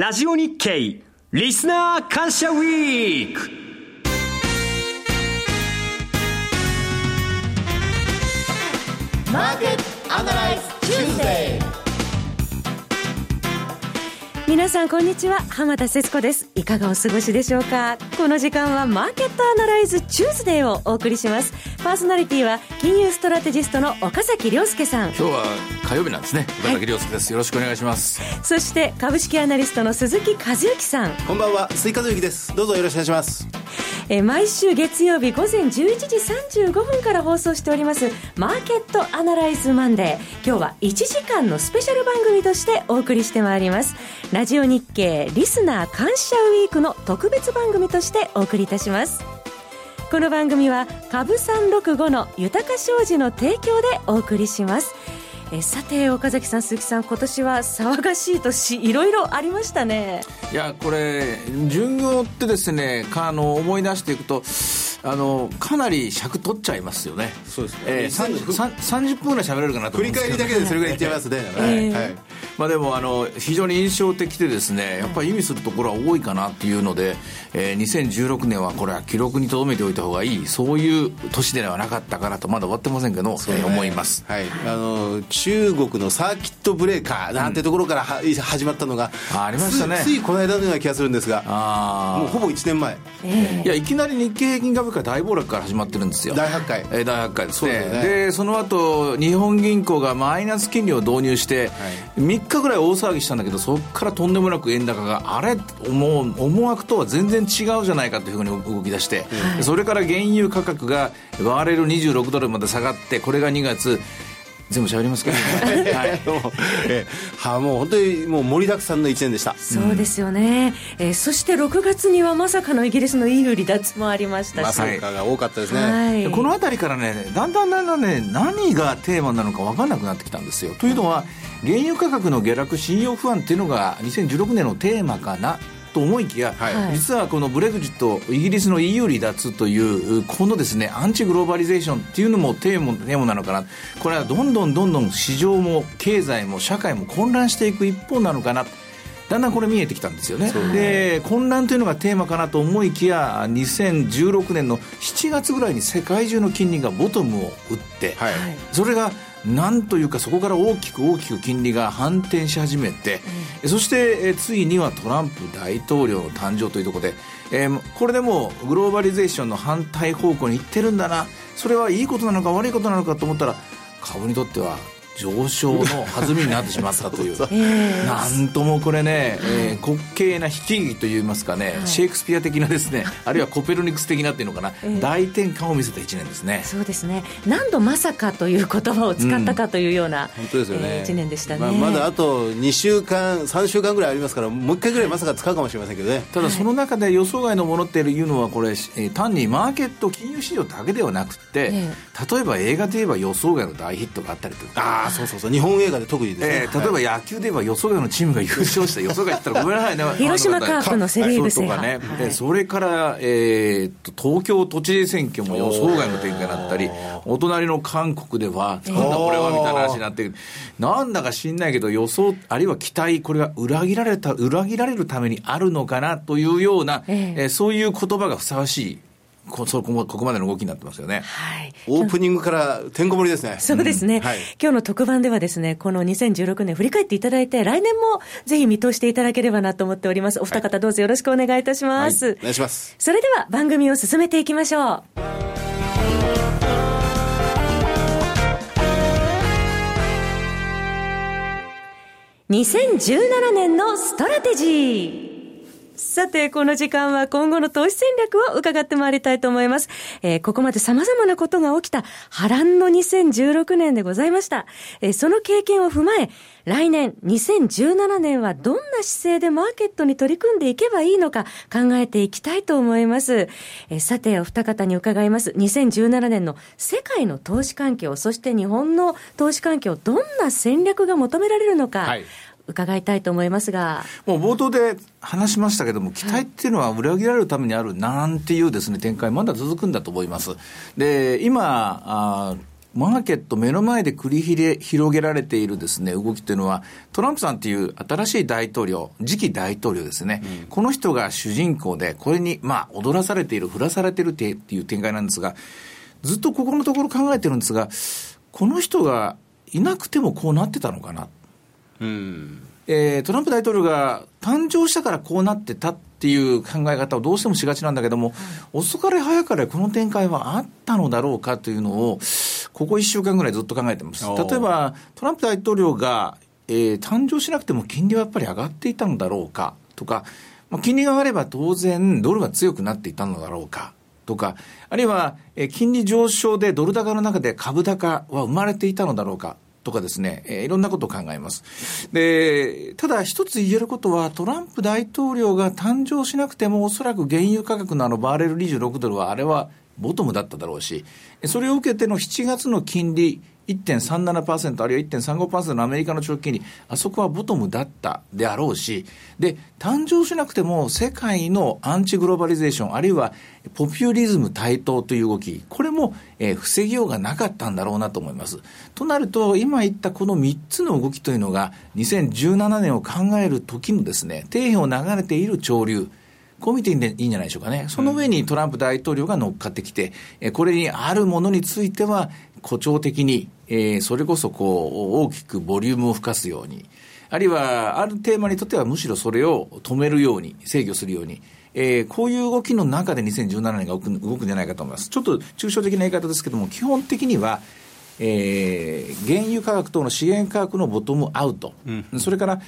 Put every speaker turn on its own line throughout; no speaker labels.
ラジオ日経リスナー感謝ウィーク。
マーケットアナライズ Tuesday
皆さんこんにちは。浜田節子です。いかがお過ごしでしょうか？この時間はマーケットアナライズチューズデーをお送りします。パーソナリティは金融ストラテジストの岡崎良介さん。
今日は火曜日なんですね。岡崎良介です、よろしくお願いします。
そして株式アナリストの鈴木一之さん。
こんばんは、スイカズユキです。どうぞよろしくお願いします。
えー毎週月曜日午前11時35分から放送しております。マーケットアナライズマンデー。今日は1時間のスペシャル番組としてお送りしてまいりますラジオ日経リスナー感謝ウィークの特別番組としてお送りいたします。この番組は株365の豊か商事の提供でお送りします。えさて岡崎さん鈴木さん今年は騒がしい年いろいろありましたね。
いやこれ巡業ってですねかあの思い出していくとあのかなり尺取っちゃいますよね。
そうですね。
えー、30, 30分ぐらい喋れるかなと思
振り
うんですけど。
返りだけでそれぐらいいっちゃいますね。
え
はい。
まあ、でもあの非常に印象的でですねやっぱり意味するところは多いかなっていうので、えー2016年はこれは記録に留めておいた方がいいそういう年ではなかったかなとまだ終わってませんけど、えー思います。
はい。あの、中国のサーキットブレーカーなんてところからは始まったのが、
あありましたね。
つついこの間のような気がするんですが、
あ
もうほぼ1年前、
え。
いやいきなり日経平均株価大暴落から始まってるんですよ。
大発会。
えー大発会。ですね。
そうで
その後日本銀行がマイナス金利を導入して、3日ぐらい大騒ぎしたんだけどそこからとんでもなく円高があれ？もう思惑とは全然違うじゃないかというふうに動き出して、それから原油価格がバーレル26ドルまで下がってこれが2月全部喋りますか、はい。
もうえーはもう本当にもう盛りだくさんの1年でした。
そうですよね、えーそして6月にはまさかのイギリスの EU 離脱もありましたし、
まさかが多かったですね。
はい。
でこの辺りからねだんだんだんだんね何がテーマなのか分かんなくなってきたんですよ。というのは原油価格の下落信用不安っていうのが2016年のテーマかなと思いきや、
はい
実はこのブレグジットイギリスの EU 離脱というこのですねアンチグローバリゼーションっていうのもテーマテーマなのかなこれはどんどんどんどん市場も経済も社会も混乱していく一方なのかなだんだんこれ見えてきたんですよねで混乱というのがテーマかなと思いきや2016年の7月ぐらいに世界中の金利がボトムを打って、
はい。
それがなんというかそこから大きく大きく金利が反転し始めて、そしてえーついにはトランプ大統領の誕生というところで、えーこれでもうグローバリゼーションの反対方向に行ってるんだな。それはいいことなのか悪いことなのかと思ったら株にとっては上昇の弾みになってしまったという。
えー
なんともこれね、えー滑稽な悲喜といいますかね、シェイクスピア的なですねあるいはコペルニクス的なっていうのかな、大転換を見せた1年ですね。
そうですね。何度まさかという言葉を使ったかというような、
本当ですよね。
えー一年でしたね、
まあ、まだあと2週間、3週間ぐらいありますから、もう一回ぐらいまさか使うかもしれませんけどね。
ただその中で予想外のものっていうのはこれ、えー単にマーケット金融市場だけではなくて、
え
例えば映画で言えば予想外の大ヒットがあったりとか。
そうそうそう。日本映画で特にですね。
えー例えば野球で言えば予想外のチームが優勝した予想外って言ったらごめんなさいね
広島カープのセリーグ制覇
ね、
はい。
でそれから、えーっと東京都知事選挙も予想外の展開になったりお隣の韓国ではなんだこれはみたいな話になってなんだか知んないけど予想あるいは期待これが裏切られた裏切られるためにあるのかなというような、
ええ。
えーそういう言葉がふさわしいこ そこもここまでの動きになってますよね。
はい
オープニングからてんこ盛りですね。
そうですね、
んはい。
今日の特番ではですね、この2016年振り返っていただいて、来年もぜひ見通していただければなと思っております。お二方どうぞよろしくお願いいたします。
お願いします。
それでは番組を進めていきましょう。2017年のストラテジー。さて、この時間は今後の投資戦略を伺ってまいりたいと思います。えーここまで様々なことが起きた波乱の2016年でございました。えーその経験を踏まえ、来年2017年はどんな姿勢でマーケットに取り組んでいけばいいのか考えていきたいと思います。えーさて、お二方に伺います。2017年の世界の投資環境、そして日本の投資環境、どんな戦略が求められるのか、
はい
伺いたいと思いますが。
もう冒頭で話しましたけども、期待っていうのは裏切られるためにあるなんていうですね、展開、まだ続くんだと思います。で、今、あーマーケット目の前で繰り広げられているですね、動きというのは、トランプさんという新しい大統領、次期大統領ですね、うん、この人が主人公で、これに、まあ、踊らされている、振らされているっていう展開なんですが、ずっとここのところ考えてるんですが、この人がいなくてもこうなってたのかな。うん。えー、トランプ大統領が誕生したからこうなってたっていう考え方をどうしてもしがちなんだけども、遅かれ早かれこの展開はあったのだろうかというのを、ここ1週間ぐらいずっと考えてます。例えば、トランプ大統領が、えー、誕生しなくても金利はやっぱり上がっていたのだろうかとか、まあ、金利が上がれば当然ドルが強くなっていたのだろうかとか、あるいは、えー、金利上昇でドル高の中で株高は生まれていたのだろうかとかですね、えー、いろんなことを考えます。で、ただ一つ言えることは、トランプ大統領が誕生しなくても、おそらく原油価格のあのバーレル26ドルは、あれはボトムだっただろうし、それを受けての7月の金利、1.37%あるいは1.35%のアメリカの長期金利、あそこはボトムだったであろうし、で、誕生しなくても世界のアンチグローバリゼーション、あるいはポピュリズム台頭という動き、これも、えー、防ぎようがなかったんだろうなと思います。となると、今言ったこの3つの動きというのが、2017年を考える時のですね、底辺を流れている潮流、こう見ていいんじゃないでしょうかね。その上にトランプ大統領が乗っかってきて、これにあるものについては、誇張的に、えー、それこそこう、大きくボリュームを吹かすように、あるいは、あるテーマにとってはむしろそれを止めるように、制御するように、えー、こういう動きの中で2017年が動く動くんじゃないかと思います。ちょっと抽象的な言い方ですけども、基本的には、えー、原油価格等の資源価格のボトムアウト、うん、それから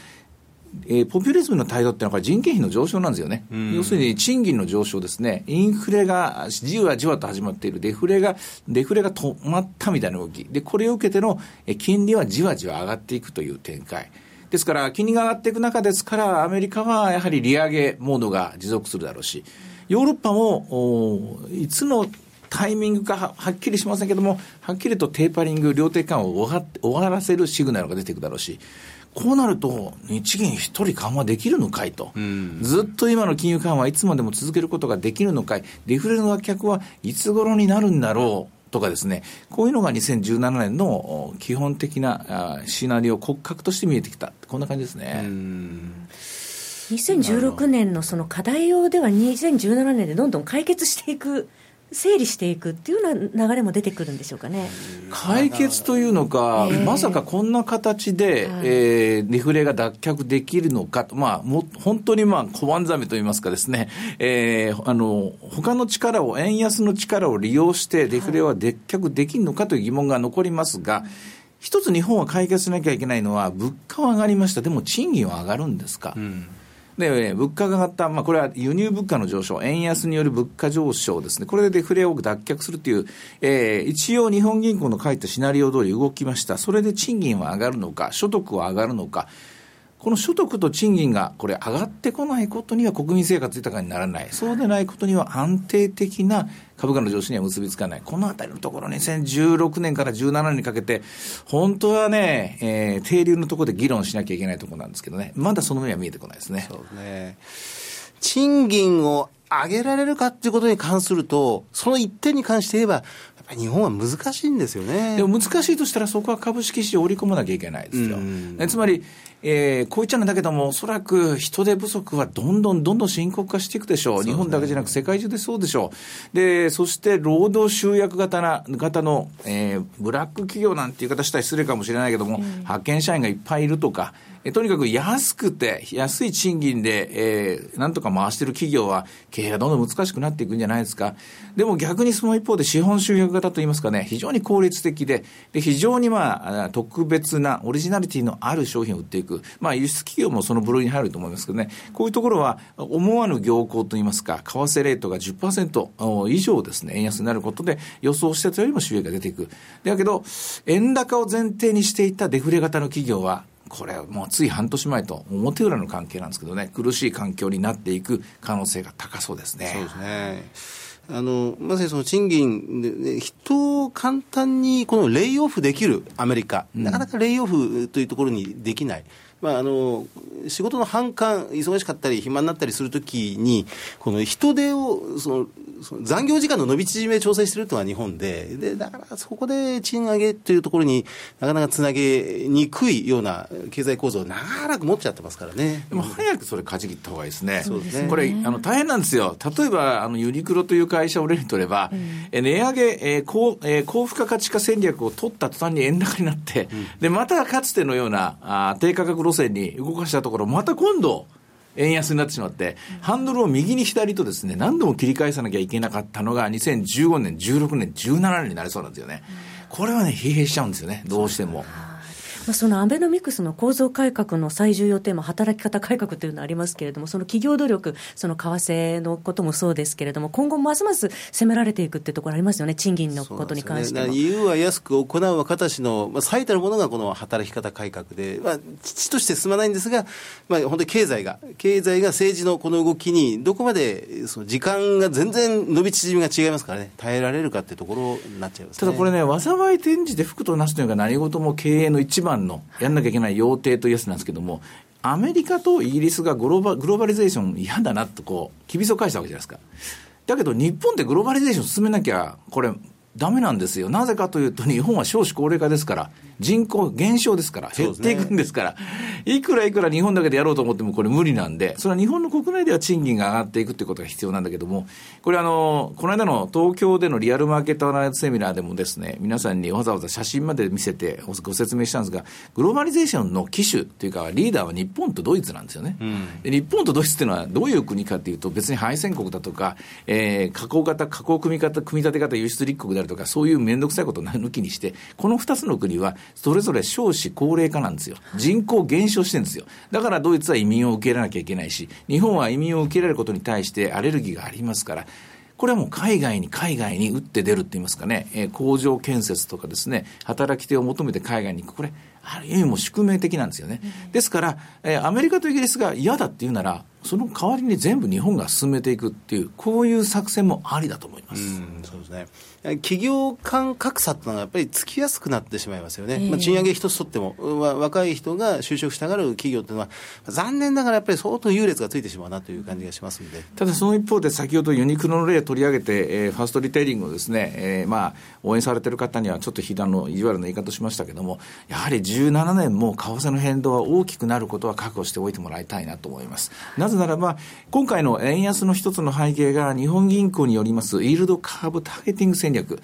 えー、ポピュリズムの態度っていうのは人件費の上昇なんですよね、要するに賃金の上昇ですね、インフレがじわじわと始まっている、デフレが、デフレが止まったみたいな動き、でこれを受けての、え金利はじわじわ上がっていくという展開。ですから、金利が上がっていく中ですから、アメリカはやはり利上げモードが持続するだろうし、ヨーロッパもいつのタイミングかはっきりしませんけども、はっきりとテーパリング、量的緩和を終わらせるシグナルが出ていくだろうし、こうなると、日銀一人緩和できるのかいと、うん、ずっと今の金融緩和いつまでも続けることができるのかい、デフレの脱却はいつ頃になるんだろう。とかですね、こういうのが2017年の基本的なシナリオ、骨格として見えてきた、こんな感じですね。
2016年のその課題用では2017年でどんどん解決していく整理していくっていうような流れも出てくるんでしょうかね。
解決というのか、えー、まさかこんな形で、はい、えー、デフレが脱却できるのかと、まあ、も本当にまあ小判ざめといいますかですね、えー、あの他の力を、円安の力を利用して、デフレは脱却できるのかという疑問が残りますが、はい一つ日本は解決しなきゃいけないのは、物価は上がりました、でも賃金は上がるんですか？うんで、物価が上がった、まあ、これは輸入物価の上昇、円安による物価上昇ですね、これでデフレを脱却するという、えー、一応日本銀行の書いたシナリオ通り動きました。それで賃金は上がるのか、所得は上がるのか、この所得と賃金がこれ上がってこないことには国民生活豊かにならない。そうでないことには安定的な株価の上昇には結びつかない。このあたりのところ、2016年から17年にかけて、本当はね、えー、定流のところで議論しなきゃいけないところなんですけどね、まだその目は見えてこないですね。そうね。
賃金を上げられるかっていうことに関すると、その一点に関して言えば、日本は難しいんですよね。
でも難しいとしたら、そこは株式市場を織り込まなきゃいけないですよ。つまり、えー、こう言っちゃうんだけども、おそらく人手不足はどんどんどんどん深刻化していくでしょう。日本だけじゃなく世界中でそうでしょう。で、そして労働集約型な、型の、えー、ブラック企業なんていう方したら失礼かもしれないけども、うん、派遣社員がいっぱいいるとか、えとにかく安くて、安い賃金で、えー、なんとか回してる企業は、経営がどんどん難しくなっていくんじゃないですか。でも逆にその一方で資本集約型といいますかね、非常に効率的で、で、非常にまあ、特別なオリジナリティのある商品を売っていく。まあ、輸出企業もその部類に入ると思いますけどね、こういうところは思わぬ業行といいますか、為替レートが10%以上ですね、円安になることで予想してたよりも収益が出ていく。だけど、円高を前提にしていたデフレ型の企業は、これはもうつい半年前と表裏の関係なんですけどね、苦しい環境になっていく可能性が高そうですね。
そうですね。あのまさにその賃金で、人を簡単にこのレイオフできるアメリカ、うん、なかなかレイオフというところにできない。まあ、あの仕事の反感、忙しかったり、暇になったりするときに、この人手をその残業時間の伸び縮め調整してるというのは日本でで、だからそこで賃上げというところになかなかつなげにくいような経済構造を長らく持っちゃってますからね。
でも早くそれ、かじ切った方がいいですね。
そうですね
これ、あの大変なんですよ。例えば、あのユニクロという会社を例にとれば、え値上げ、えー高えー高付加価値化戦略を取った途端に円高になって、で、またかつてのようなあー低価格路線に動かしたところ、また今度、円安になってしまって、ハンドルを右に左とですね、何度も切り返さなきゃいけなかったのが、2015年、16年、17年になりそうなんですよね。これはね、疲弊しちゃうんですよね、どうしても。
まあ、そのアベノミクスの構造改革の最重要テーマ、働き方改革というのはありますけれども、その企業努力、その為替のこともそうですけれども、今後、ますます攻められていくっていうところありますよね、賃金のことに関しては。
そうなんですよね、言うは安く行うは形の、まあ、最たるものがこの働き方改革で、まあ、父として進まないんですが、まあ、本当に経済が、経済が政治のこの動きに、どこまでその時間が全然伸び縮みが違いますからね、耐えられるかっていうところになっちゃいます、ね、
ただこれね、災い転じて福となすというのが何事も経営の一番のやんなきゃいけない要諦というやつなんですけども、アメリカとイギリスがグローバグローバリゼーション嫌だなとこう、厳しを返したわけじゃないですか。だけど日本でグローバリゼーション進めなきゃ、これ、ダメなんですよ。なぜかというと、日本は少子高齢化ですから、人口減少ですから、減っていくんですから、いくらいくら日本だけでやろうと思ってもこれ無理なんで、それは日本の国内では賃金が上がっていくということが必要なんだけども、これあの、この間の東京でのリアルマーケットアナライズセミナーでもですね、皆さんにわざわざ写真まで見せてご説明したんですが、グローバリゼーションの機種というか、リーダーは日本とドイツなんですよね。で日本とドイツっていうのはどういう国かというと、別に敗戦国だとか、えー、加工型、加工組み方、組み立て方、輸出立国であるとか、そういう面倒くさいことを抜きにして、この2つの国は、それぞれ少子高齢化なんですよ。人口減少してるんですよ。だからドイツは移民を受け入れなきゃいけないし、日本は移民を受け入れることに対してアレルギーがありますから、これはもう海外に海外に打って出るって言いますかね、えー工場建設とかですね、働き手を求めて海外に行く。これ、ある意味も宿命的なんですよね。ですから、えーアメリカとイギリスが嫌だって言うなら、その代わりに全部日本が進めていくっていう、こういう作戦もありだと思います。
うそうですね。企業間格差っていうのがやっぱりつきやすくなってしまいますよね。
ええ
まあ、賃上げ一つとっても、わ若い人が就職したがる企業っていうのは、残念ながらやっぱり相当優劣がついてしまうなという感じがしますんで。
ただその一方で、先ほどユニクロの例を取り上げて、えーファーストリテイリングをですね、えーまあ、応援されてる方にはちょっと非難の意地悪な言い方をしましたけども、やはり17年も為替の変動は大きくなることは覚悟しておいてもらいたいなと思います。なぜならば、今回の円安の一つの背景が、日本銀行によります、イールドカーブターゲティング戦略、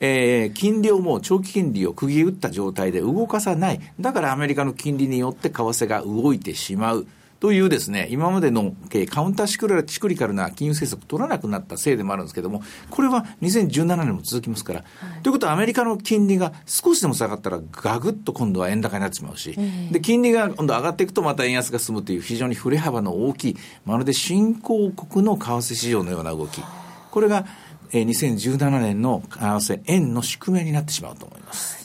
えー金利をもう長期金利を釘打った状態で動かさない。だからアメリカの金利によって為替が動いてしまう。というですね、今までのえーカウンターシクラシクリカルな金融政策取らなくなったせいでもあるんですけども、これは2017年も続きますから。ということはアメリカの金利が少しでも下がったらガグッと今度は円高になってしまうし、で、金利が今度上がっていくとまた円安が進むという非常に振れ幅の大きい、まるで新興国の為替市場のような動き。これが、えー2017年の為替円の宿命になってしまうと思います。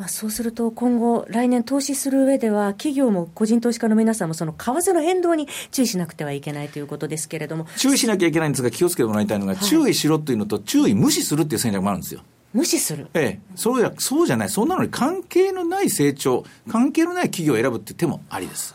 まあ、そうすると、今後、来年投資する上では、企業も個人投資家の皆さんも、その為替の変動に注意しなくてはいけないということですけれども、
注意しなきゃいけないんですが気をつけてもらいたいのが、注意しろというのと注意無視するっていう戦略もあるんですよ。
無視する。
ええ、そうや、そうじゃない。そんなのに関係のない成長、関係のない企業を選ぶっていう手もありです。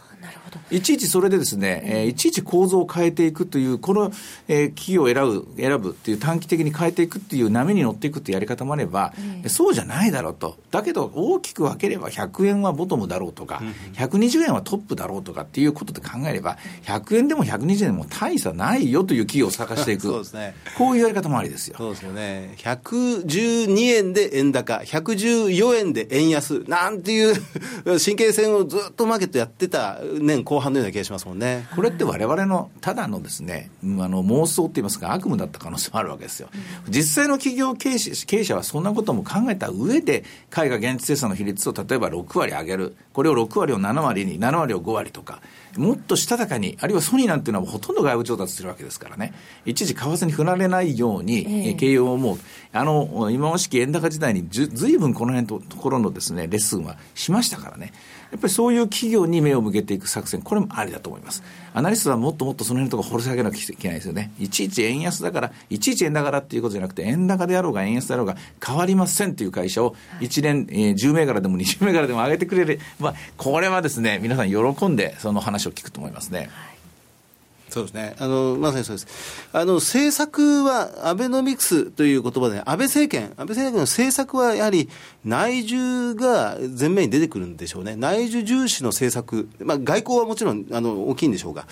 なるほど。
いちいちそれでですね、えーいちいち構造を変えていくという、この、えー企業を選ぶ、選ぶっていう短期的に変えていくっていう波に乗っていくっていうやり方もあれば、そうじゃないだろうと。だけど大きく分ければ100円はボトムだろうとか、120円はトップだろうとかっていうことで考えれば、100円でも120円でも大差ないよという企業を探していく。
そうですね
こういうやり方もありですよ。
そうですよね。112円で円高、114円で円安、なんていう 神経戦をずっとマーケットやってた年後半のような気がしますもんね。
これって我々のただのですね、うんあの妄想って言いますか、悪夢だった可能性もあるわけですよ。実際の企業経営者経営者はそんなことも考えた上で、海外現地生産の比率を例えば6割上げる、これを6割を7割に、7割を5割とか、もっとしたたかに、あるいはソニーなんていうのはほとんど外部調達してるわけですからね、一時為替に振られないように、えー経営をもう、あの、今ましき円高時代にずずいぶんこの辺のところのですね、レッスンはしましたからね。やっぱりそういう企業に目を向けていく作戦、これもありだと思います。アナリストはもっともっとその辺のところ掘り下げなきゃいけないですよね。いちいち円安だから、いちいち円高だっていうことじゃなくて、円高であろうが円安だろうが変わりませんっていう会社を1年、えー10銘柄でも20銘柄でも上げてくれれば、これはですね、皆さん喜んでその話を聞くと思いますね。
そうですね。あの、まさにそうです。あの、政策は、アベノミクスという言葉で、安倍政権、安倍政権の政策はやはり内需が前面に出てくるんでしょうね。内需重視の政策、まあ、外交はもちろん、あの、大きいんでしょうが。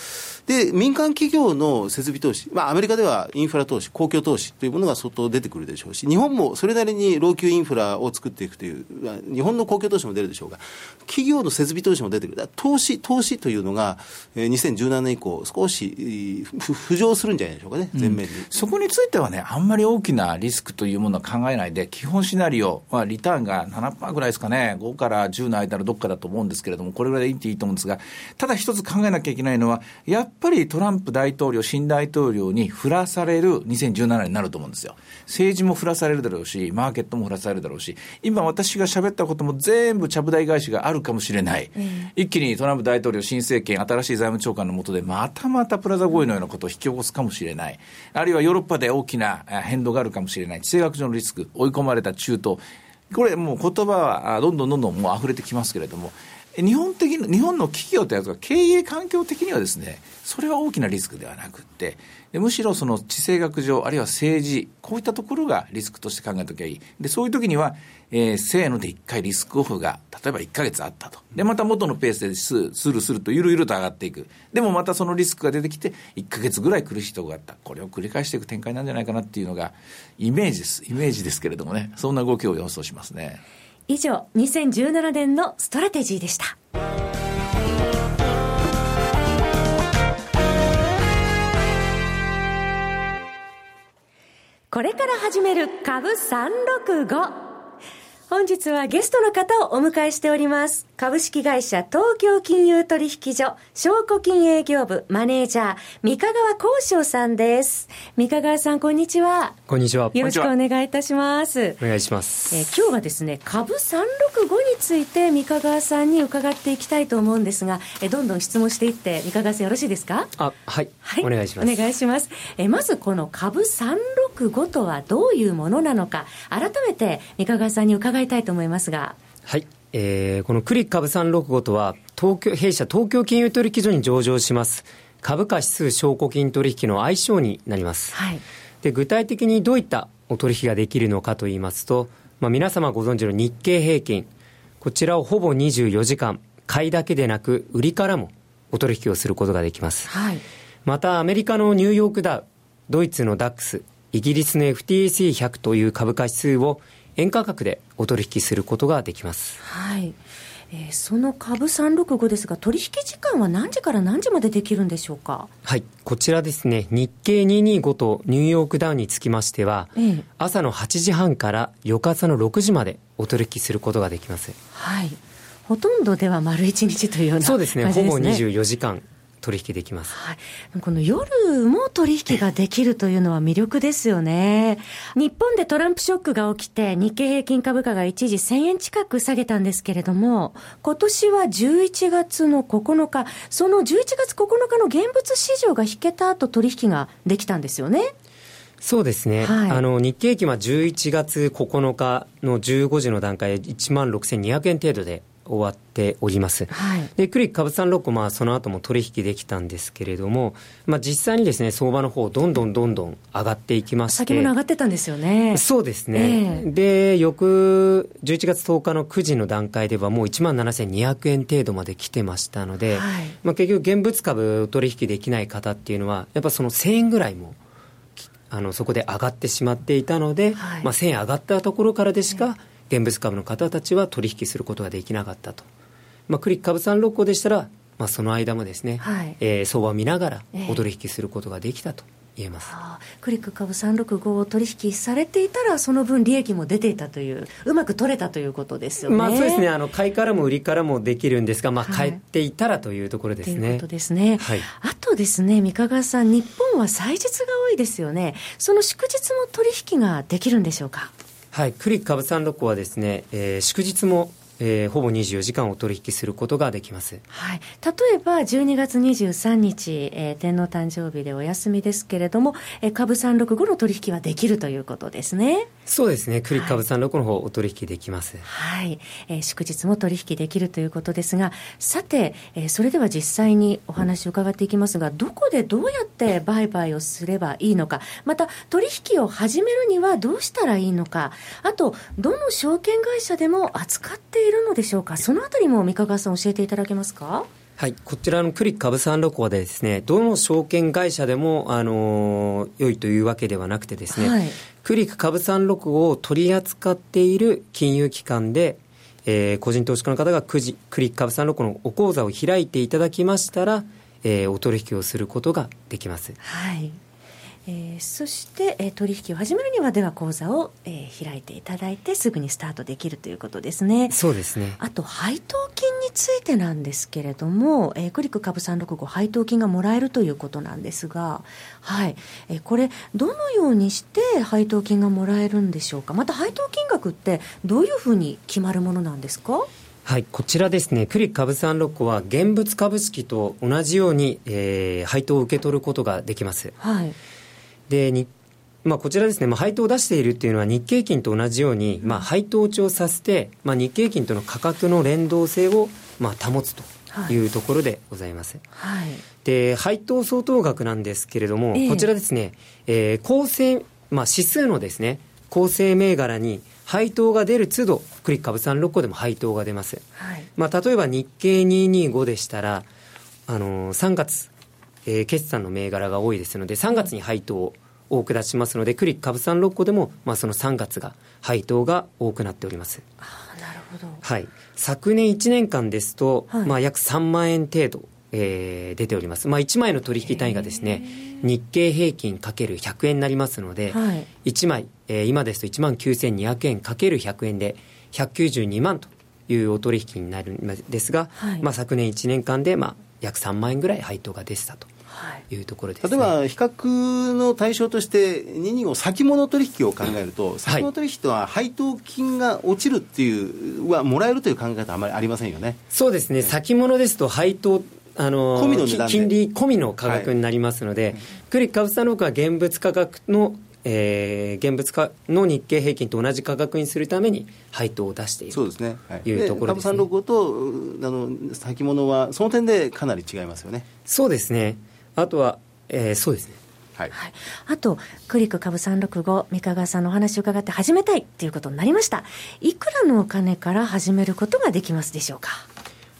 で、民間企業の設備投資、まあ、アメリカではインフラ投資、公共投資というものが相当出てくるでしょうし、日本もそれなりに老朽インフラを作っていくという、日本の公共投資も出るでしょうが、企業の設備投資も出てくる。投資、投資というのが、2017年以降、少し浮上するんじゃないでしょうかね、全面に、うん、
そこについてはね、あんまり大きなリスクというものは考えないで、基本シナリオはリターンが7%ぐらいですかね、5から10の間のどっかだと思うんですけれども、これぐらいでいいっていいと思うんですが、ただ一つ考えなきゃいけないのは、やっぱりトランプ大統領、新大統領に振らされる2017年になると思うんですよ。政治も振らされるだろうし、マーケットも振らされるだろうし、今私が喋ったことも全部ちゃぶ台返しがあるかもしれない。うん、一気にトランプ大統領、新政権、新しい財務長官の下で、またまたプラザ合意のようなことを引き起こすかもしれない。あるいはヨーロッパで大きな変動があるかもしれない。地政学上のリスク、追い込まれた中東。これもう言葉はどんどんどんどんもう溢れてきますけれども、日本的日本の企業というか経営環境的にはですね、それは大きなリスクではなくて、むしろその地政学上、あるいは政治、こういったところがリスクとして考えときゃいい。で、そういう時には、えー、せーので一回リスクオフが、例えば1か月あったと。で、また元のペースでススルスルとゆるゆると上がっていく。でもまたそのリスクが出てきて、1か月ぐらい苦しいとこがあった。これを繰り返していく展開なんじゃないかなっていうのが、イメージです。イメージですけれどもね、そんな動きを予想しますね。
以上、2017年のストラテジーでした。これから始める株365。本日はゲストの方をお迎えしております。株式会社東京金融取引所証拠金営業部マネージャー三河川幸章さんです。三河川さんこんにちは。
こんにちは。
よろしくお願いいたします。
お願いします。
えー、今日はですね、株365について三河川さんに伺っていきたいと思うんですが、えー、どんどん質問していって三河川さんよろしいですか？
あ、はい。はい。お願いします。
お願いします。えー、まずこの株365とはどういうものなのか、改めて三河川さんに伺いたいと思いますが。
はい。えー、このクリック株365とは、東京、弊社東京金融取引所に上場します、株価指数証拠金取引の愛称になります。はい。で、具体的にどういったお取引ができるのかといいますと、まあ、皆様ご存知の日経平均、こちらをほぼ24時間、買いだけでなく、売りからもお取引をすることができます。はい。また、アメリカのニューヨークダウ、ドイツのダックス、イギリスの FTSE100 という株価指数を円価格でお取引することができます。
はい。えー、その株365ですが、取引時間は何時から何時までできるんでしょうか？
はい、こちらですね、日経225とニューヨークダウンにつきましては、えー、朝の8時半から翌朝の6時までお取引することができます。
はい。ほとんどでは丸1日というような、ね、
そうですね、ほぼ24時間取引できます、
はい、この夜も取引ができるというのは魅力ですよね。日本でトランプショックが起きて、日経平均株価が一時1000円近く下げたんですけれども、今年は11月の9日、その11月9日の現物市場が引けた後取引ができたんですよね。
そうですね、はい、あの日経平均は11月9日の15時の段階で1万6200円程度で終わっております。はい、で、クリック株三六まあその後も取引できたんですけれども、まあ実際にですね、相場の方どんどんどんどん上がっていきまして。
先物上がってたんですよね。
そうですね。えー、で、翌11月10日の9時の段階ではもう1万7200円程度まで来てましたので、はい、まあ結局現物株取引できない方っていうのは、やっぱその1000円ぐらいもあのそこで上がってしまっていたので、はい、まあ1000円上がったところからでしか、現物株の方たちは取引することができなかったと。まあ、クリック株三六個でしたら、まあ、その間もですね、はい、えー、相場を見ながらお取引することができたと。言えます、えー、
クリック株365を取引されていたら、その分利益も出ていたという、うまく取れたということですよね。
まあ、そうですねあの、買いからも売りからもできるんですが、まあ、買っていたらというところですね。と
いうことですね。はい、あとですね、三河さん、日本は祭日が多いですよね、その祝日も取引ができるんでしょうか？
はい、クリック株三六はですね、えー、祝日もえー、ほぼ24時間お取引することができます、
はい、例えば12月23日、えー、天皇誕生日でお休みですけれども、えー、株365の取引はできるということですね。
そうですね。クリック株365の方、お取引できます。
はい、えー、祝日も取引できるということですがさて、えー、それでは実際にお話を伺っていきますがどこでどうやって売買をすればいいのかまた取引を始めるにはどうしたらいいのかあとどの証券会社でも扱っているのでしょうか？そのあたりも三河さん教えていただけますか？
はい、こちらのクリック株三六はですね、どの証券会社でも、あの良いというわけではなくてですね、はい、クリック株三六を取り扱っている金融機関で、えー、個人投資家の方がクジクリック株三六のお口座を開いていただきましたら、えー、お取引をすることができます。
はい。えー、そして、えー、取引を始めるにはでは口座を、えー、開いていただいてすぐにスタートできるということですね。
そうですね。
あと配当金についてなんですけれども、えー、クリック株365配当金がもらえるということなんですがはい、えー、これどのようにして配当金がもらえるんでしょうか？また配当金額ってどういうふうに決まるものなんですか？
はい、こちらですね、クリック株三六個は現物株式と同じように、えー、配当を受け取ることができます。
はい。
でにまあ、こちらですね、まあ、配当を出しているっていうのは日経金と同じように、まあ、配当値をさせて、まあ、日経金との価格の連動性を、まあ、保つとい。うところでございます。
はい、
で配当相当額なんですけれども、えー、こちらですね、えー、構成、まあ、指数のですね構成銘柄に配当が出る都度クリック株三六個でも配当が出ます、
はい、
まあ、例えば日経225でしたらあのー、3月、えー、決算の銘柄が多いですので3月に配当を多く出しますので、クリック株三六個でも、まあ、その3月が配当が多くなっております。
あなるほど、
はい、昨年1年間ですと、はい、まあ、約3万円程度、えー、出ております、まあ、1枚の取引単位がですね日経平均かける100円になりますので、はい、1枚、えー、今ですと1万9200円かける100円で192万というお取引になるんですが、はい、まあ、昨年1年間で、まあ、約3万円ぐらい配当が出てたとい。うところです、
ね、例えば比較の対象として225先物取引を考えると、先物取引とは配当金が落ちるっていうはもらえるという考え方あまりありませんよね。
そうですね。先物ですと配当あの込みの金利込みの価格になりますので、はい、クリック株三六は現物価格のえー、現物価の日経平均と同じ価格にするために配当を出している。そうですね、はい、いうところです、ね、株
365とあの先物はその点でかなり違いますよね。
そうですねあとは、えー、そうですね。
はい、はい、あと、クリック株365、三河さんのお話を伺って始めたいっていうことになりました。いくらのお金から始めることができますでしょうか？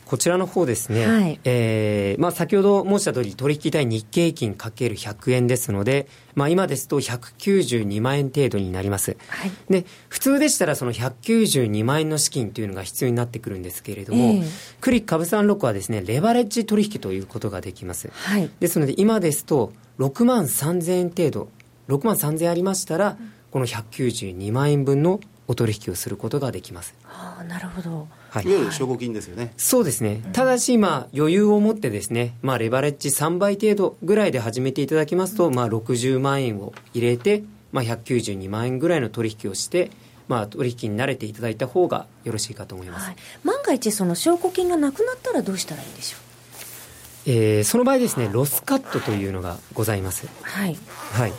こちらの方ですね、はい、えー、まあ、先ほど申した通り、取引単位日経平均かける100円ですので、まあ、今ですと192万円程度になります、はい、で普通でしたら、その192万円の資金というのが必要になってくるんですけれども、えー、クリック株三六はですね、レバレッジ取引ということができます。
はい、
ですので、今ですと、6万3000円程度、6万3000円ありましたら、この192万円分のお取引をすることができます。
はあ、なるほど。
はい、いわゆる証拠金ですよね。
そうですね。ただし、まあ、余裕を持ってですね、まあ、レバレッジ3倍程度ぐらいで始めていただきますと、まあ、60万円を入れて、まあ、192万円ぐらいの取引をして、まあ、取引に慣れていただいた方がよろしいかと思います。はい、
万が一、その証拠金がなくなったらどうしたらいいんでしょう？
えー、その場合ですね、ロスカットというのがございます。
はい。
はい。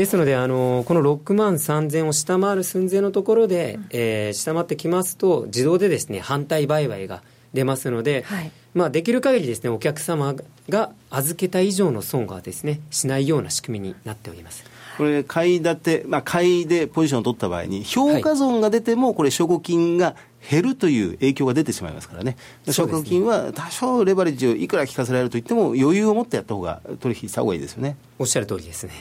ですので、あのこの6万3000を下回る寸前のところで、うん、えー、下回ってきますと、自動でですね反対売買が出ますので、はい、まあ、できる限りですねお客様が預けた以上の損がですねしないような仕組みになっております。
これ、買い立て、まあ、買いでポジションを取った場合に、評価損が出ても、これ、証拠金が減るという影響が出てしまいますからね、証拠金は多少レバレッジをいくら効かせられるといっても、余裕を持ってやった方が、取引した方がいいですよね。
おっしゃる通りですね。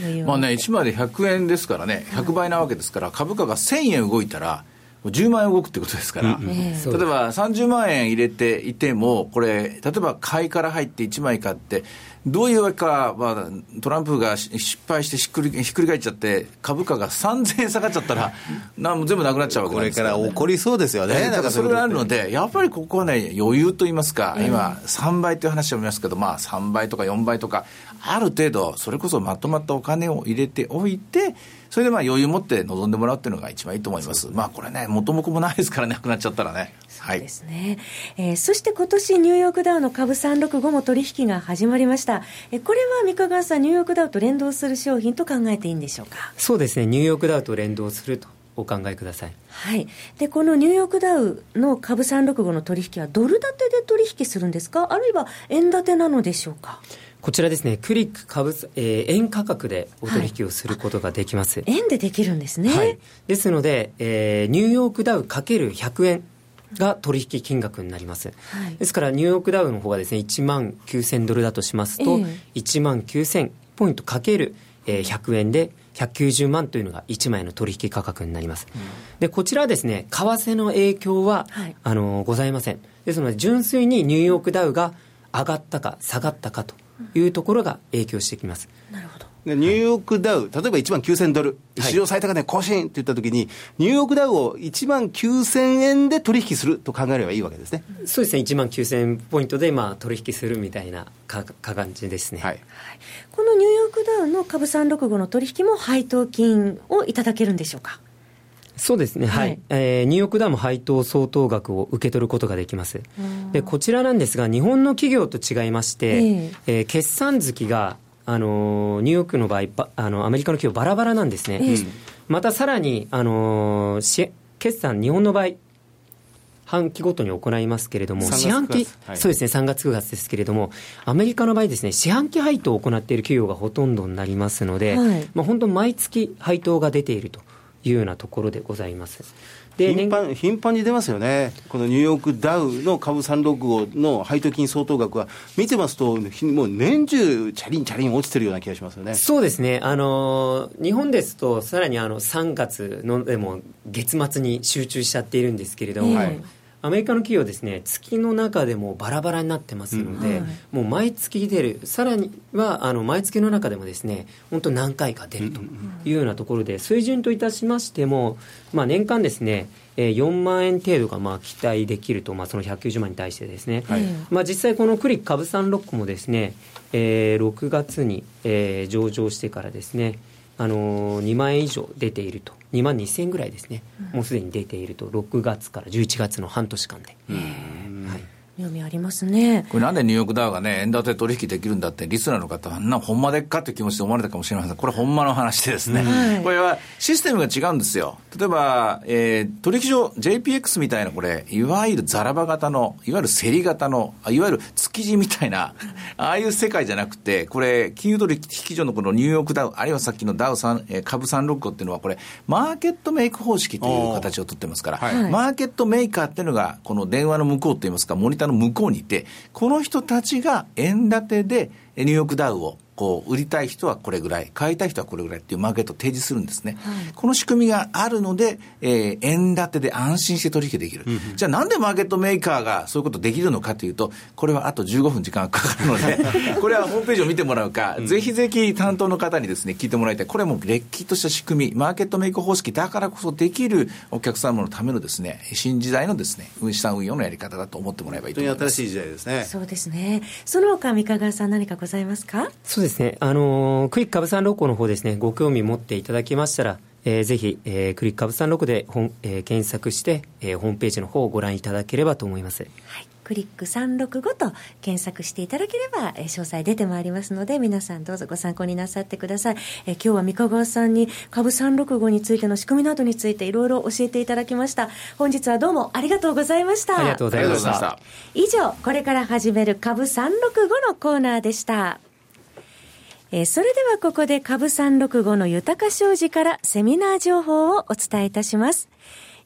はい、まあね、1枚で100円ですからね、100倍なわけですから、株価が1000円動いたら、10万円動くってことですから、うんうん、例えば30万円入れていても、これ、例えば買いから入って1枚買って、どういうわけか、まあ、トランプが失敗してひっくりひっくり返っちゃって、株価が3000円下がっちゃったら、なん全部なくなっちゃうわけ
です、ね、これから起こりそうですよね、
だからそれがあるので、やっぱりここはね、余裕といいますか、今、3倍という話を見ますけど、まあ、3倍とか4倍とか、ある程度、それこそまとまったお金を入れておいて、それでまあ余裕持って臨んでもらうっていうのが一番いいと思います。まあこれね、元も子もないですからね、なくなっちゃったらね。
そうですね。はい、えー、そして今年ニューヨークダウの株365も取引が始まりました。えこれは三河川さん、ニューヨークダウと連動する商品と考えていいんでしょうか？
そうですね、ニューヨークダウと連動するとお考えください。
はい。で、このニューヨークダウの株365の取引はドル建てで取引するんですか？あるいは円建てなのでしょうか？
こちらですね、クリック株、えー、円価格でお取引をすることができます。
はい、円でできるんですね。
はい。ですので、えー、ニューヨークダウかける100円。が取引金額になります、はい、ですからニューヨークダウの方がですね1万9000ドルだとしますと、えー、1万9000ポイントかける、えー、100円で190万というのが1枚の取引価格になります、うん、でこちらはですね為替の影響は、はい、あのございませんですので純粋にニューヨークダウが上がったか下がったかというところが影響してきます。
なるほど。
ニューヨークダウ、例えば1万9000ドル、史上最高値更新って言ったときに、ニューヨークダウを1万9000円で取引すると考えればいいわけですね。
そうですね、1万9000ポイントでまあ取引するみたいなか感じですね、
はい、このニューヨークダウの株365の取引も配当金をいただけるんでしょうか？
そうですね、はい、はい、えー、ニューヨークダウも配当相当額を受け取ることができます。でこちらなんですが、日本の企業と違いまして、えー、えー、決算月があのニューヨークの場合あのアメリカの企業バラバラなんですね、えー、またさらにあのし決算日本の場合半期ごとに行いますけれども、四半期、はい、そうですね、3月、9月ですけれども、アメリカの場合ですね、四半期配当を行っている企業がほとんどになりますので、はい、まあ、本当、毎月配当が出ているというようなところでございます。
で頻繁頻繁に出ますよね、このニューヨークダウの株365の配当金相当額は、見てますと、もう年中、チャリンチャリン落ちてるような気がしますよね
そうですね、あの日本ですと、さらにあの3月のでも月末に集中しちゃっているんですけれども。はいアメリカの企業ですね月の中でもバラバラになってますので、うん。はい、もう毎月出る。さらにはあの毎月の中でもですね本当何回か出るというようなところで水準といたしましても、まあ、年間ですねえー、4万円程度がまあ期待できると、まあ、その190万に対してですね、はい、まあ、実際このクリック株三ロックもですね、えー、6月に、えー、上場してからですね、あのー、2万円以上出ていると2万2000円ぐらいですね、もうすでに出ていると6月から11月の半年間で。
読みありますね。
これなんでニューヨークダウがね、円建て取引できるんだって、リスナーの方は、あんなほんまでっかって気持ちで思われたかもしれません。これほんまの話でですね、はい、これはシステムが違うんですよ。例えば、えー、取引所 JPX みたいなこれ、いわゆるザラバ型の、いわゆる競り型の、いわゆる築地みたいな、ああいう世界じゃなくて、これ、金融取引所のこのニューヨークダウ、あるいはさっきのダウ3、えー、株365っていうのは、これ、マーケットメイク方式という形をとってますから、はい、マーケットメーカーっていうのが、この電話の向こうといいますか、モニターの向こうにいて、この人たちが円建てでニューヨークダウをこう売りたい人はこれぐらい、買いたい人はこれぐらいっていうマーケットを提示するんですね。はい、この仕組みがあるので、えー、円建てで安心して取引できる。うんうん、じゃあなんでマーケットメーカーがそういうことできるのかというと、これはあと15分時間がかかるので、これはホームページを見てもらうか、うん、ぜひぜひ担当の方にですね、聞いてもらいたい。これはもうれっきとした仕組み、マーケットメイク方式だからこそできるお客様のためのですね、新時代のですね、資産運用のやり方だと思ってもらえばいいと思います。
本当に新しい時代ですね。
そうですね。その他、三河川さん何かございますか？
そうですね。あののクリック株三六の方ですね、ご興味持っていただきましたら、えー、ぜひ、えー、クリック株三六で本、えー、検索して、えー、ホームページの方をご覧いただければと思います。はい。
クリック365と検索していただければ、えー、詳細出てまいりますので、皆さんどうぞご参考になさってください。えー、今日は三河川さんに株365についての仕組みなどについていろいろ教えていただきました。本日はどうもありがとうございました。
ありがとうございました。
以上、これから始める株365のコーナーでした。えー、それではここで株365の豊か商事からセミナー情報をお伝えいたします。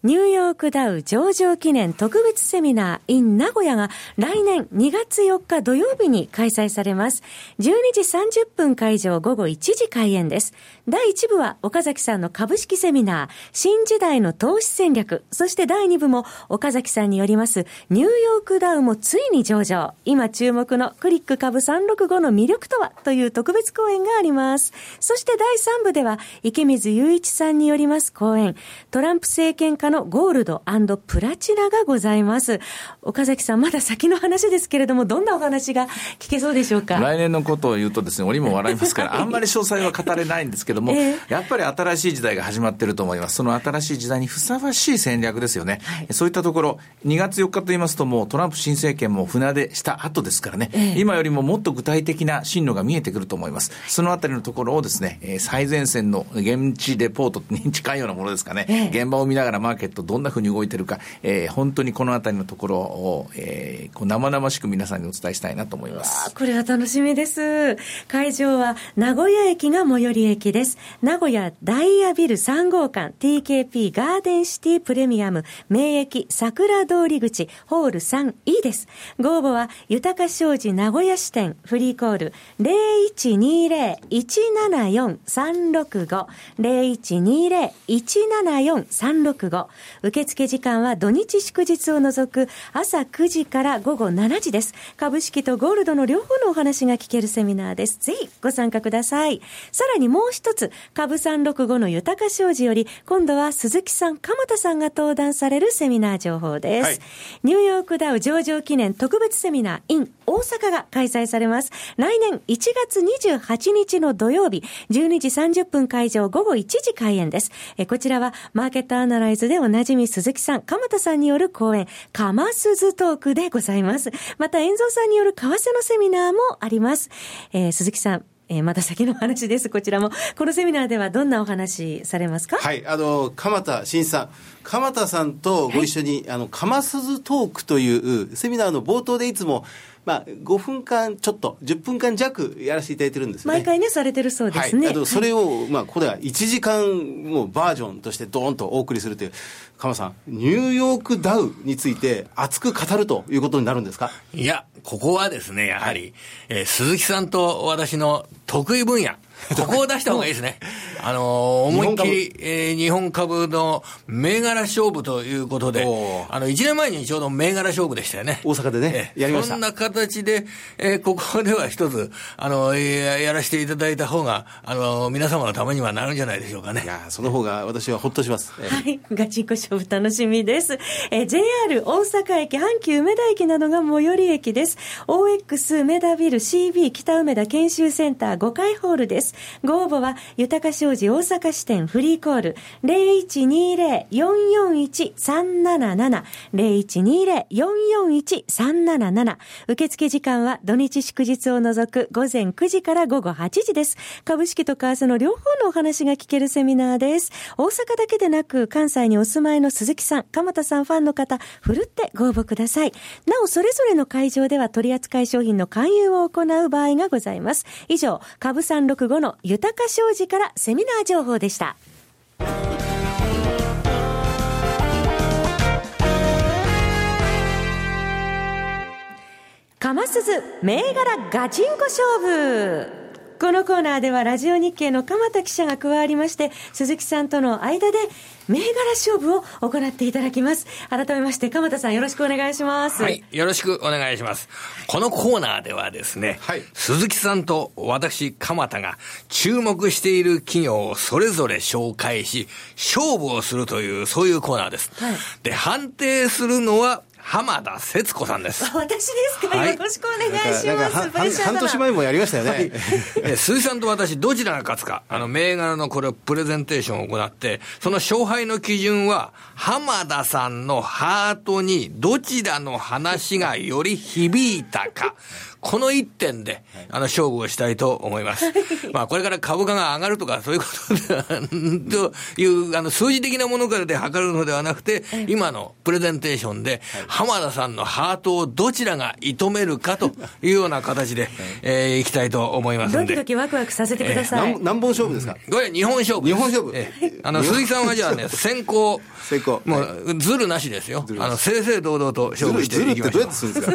ニューヨークダウ上場記念特別セミナー in 名古屋が来年2月4日土曜日に開催されます。12時30分会場午後1時開演です。第1部は岡崎さんの株式セミナー新時代の投資戦略。そして第2部も岡崎さんによりますニューヨークダウもついに上場。今注目のクリック株365の魅力とはという特別講演があります。そして第3部では池水雄一さんによります講演トランプ政権下価のゴールドプラチナがございます。岡崎さん、まだ先の話ですけれども、どんなお話が聞けそうでしょうか？
来年のことを言うとですね、俺も笑いますから、あんまり詳細は語れないんですけども、えー、やっぱり新しい時代が始まってると思います。その新しい時代にふさわしい戦略ですよね。はい、そういったところ、2月4日と言いますともうトランプ新政権も船出した後ですからね、えー、今よりももっと具体的な進路が見えてくると思います。そのあたりのところをですね、最前線の現地レポートに近いようなものですかね、えー、現場を見ながらマーケットどんなふうに動いてるか、えー、本当にこのあたりのところを、えー、こう生々しく皆さんにお伝えしたいなと思います。
これは楽しみです。会場は名古屋駅が最寄り駅です。名古屋ダイヤビル3号館 TKP ガーデンシティプレミアム名駅桜通り口ホール 3E です。ご応募は豊か商事名古屋支店フリーコール0120-174-365 0120-174-365受付時間は土日祝日を除く朝9時から午後7時です。株式とゴールドの両方のお話が聞けるセミナーです。ぜひご参加ください。さらにもう一つ、株365の豊か商事より、今度は鈴木さん、鎌田さんが登壇されるセミナー情報です。はい、ニューヨークダウ上場記念特別セミナー in 大阪が開催されます。来年1月28日の土曜日、12時30分会場、午後1時開演です。えこちらは、マーケットアナライズでおなじみ鈴木さん、鎌田さんによる講演、かますずトークでございます。また、遠蔵さんによる為替のセミナーもあります。えー、鈴木さん、えー、また先の話です。こちらも。このセミナーではどんなお話されますか？
はい。あの、鎌田新さん。鎌田さんとご一緒に、はい、あの、かますずトークというセミナーの冒頭でいつも、まあ、5分間ちょっと、10分間弱やらせていただいてるんです
ね。毎回ね、されてるそうですね。
はい、あとそれを、まあ、ここでは1時間もバージョンとしてドーンとお送りするという、鎌さん、ニューヨークダウについて熱く語るということになるんですか？
いや、ここはですね、やはり、はい、えー、鈴木さんと私の得意分野、ここを出した方がいいですね。あのー、思いっきり、えー、日本株の銘柄勝負ということで、あの、1年前にちょうど銘柄勝負でしたよね。
大阪でね、やりました。
そんな形で、えー、ここでは一つ、あの、ややらせていただいた方が、あの、皆様のためにはなるんじゃないでしょうかね。
いや、その方が私はほっとします。
はい、ガチンコ勝負楽しみです。えー、JR 大阪駅、阪急梅田駅などが最寄り駅です。OX 梅田ビル CB 北梅田研修センター5階ホールです。ご応募は、豊か商事大阪支店フリーコール0120-441-377 0120-441-377受付時間は土日祝日を除く午前9時から午後8時です。株式と為替の両方のお話が聞けるセミナーです。大阪だけでなく関西にお住まいの鈴木さん、鎌田さんファンの方、ふるってご応募ください。なお、それぞれの会場では取扱い商品の勧誘を行う場合がございます。以上、株365の豊か商事からセミナー情報でした。かますず銘柄ガチンコ勝負このコーナーではラジオ日経の鎌田記者が加わりまして、鈴木さんとの間で銘柄勝負を行っていただきます。改めまして、鎌田さんよろしくお願いします。
はい、よろしくお願いします。このコーナーではですね、はい、鈴木さんと私、鎌田が注目している企業をそれぞれ紹介し、勝負をするという、そういうコーナーです。はい、で、判定するのは、浜田節子さんです。
私ですか、はい、よろしくお願いします。
半年前もやりましたよね。はい、
え鈴木さんと私、どちらが勝つか、あの、銘柄のこれ、プレゼンテーションを行って、その勝敗の基準は、浜田さんのハートにどちらの話がより響いたか。この一点で、あの、勝負をしたいと思います。まあ、これから株価が上がるとか、そういうことで、という、あの、数字的なものからで測るのではなくて、今のプレゼンテーションで、浜田さんのハートをどちらが射止めるかというような形で、えー、いきたいと思います
ドキドキワクワクさせてください。
何本勝負ですか？
これ、日本勝負。
日本勝負。
あの、鈴木さんはじゃあね、先行。
先行。
もう、ずるなしですよ。あの、正々堂々と勝負していきましょう。ずるってどうやってするんです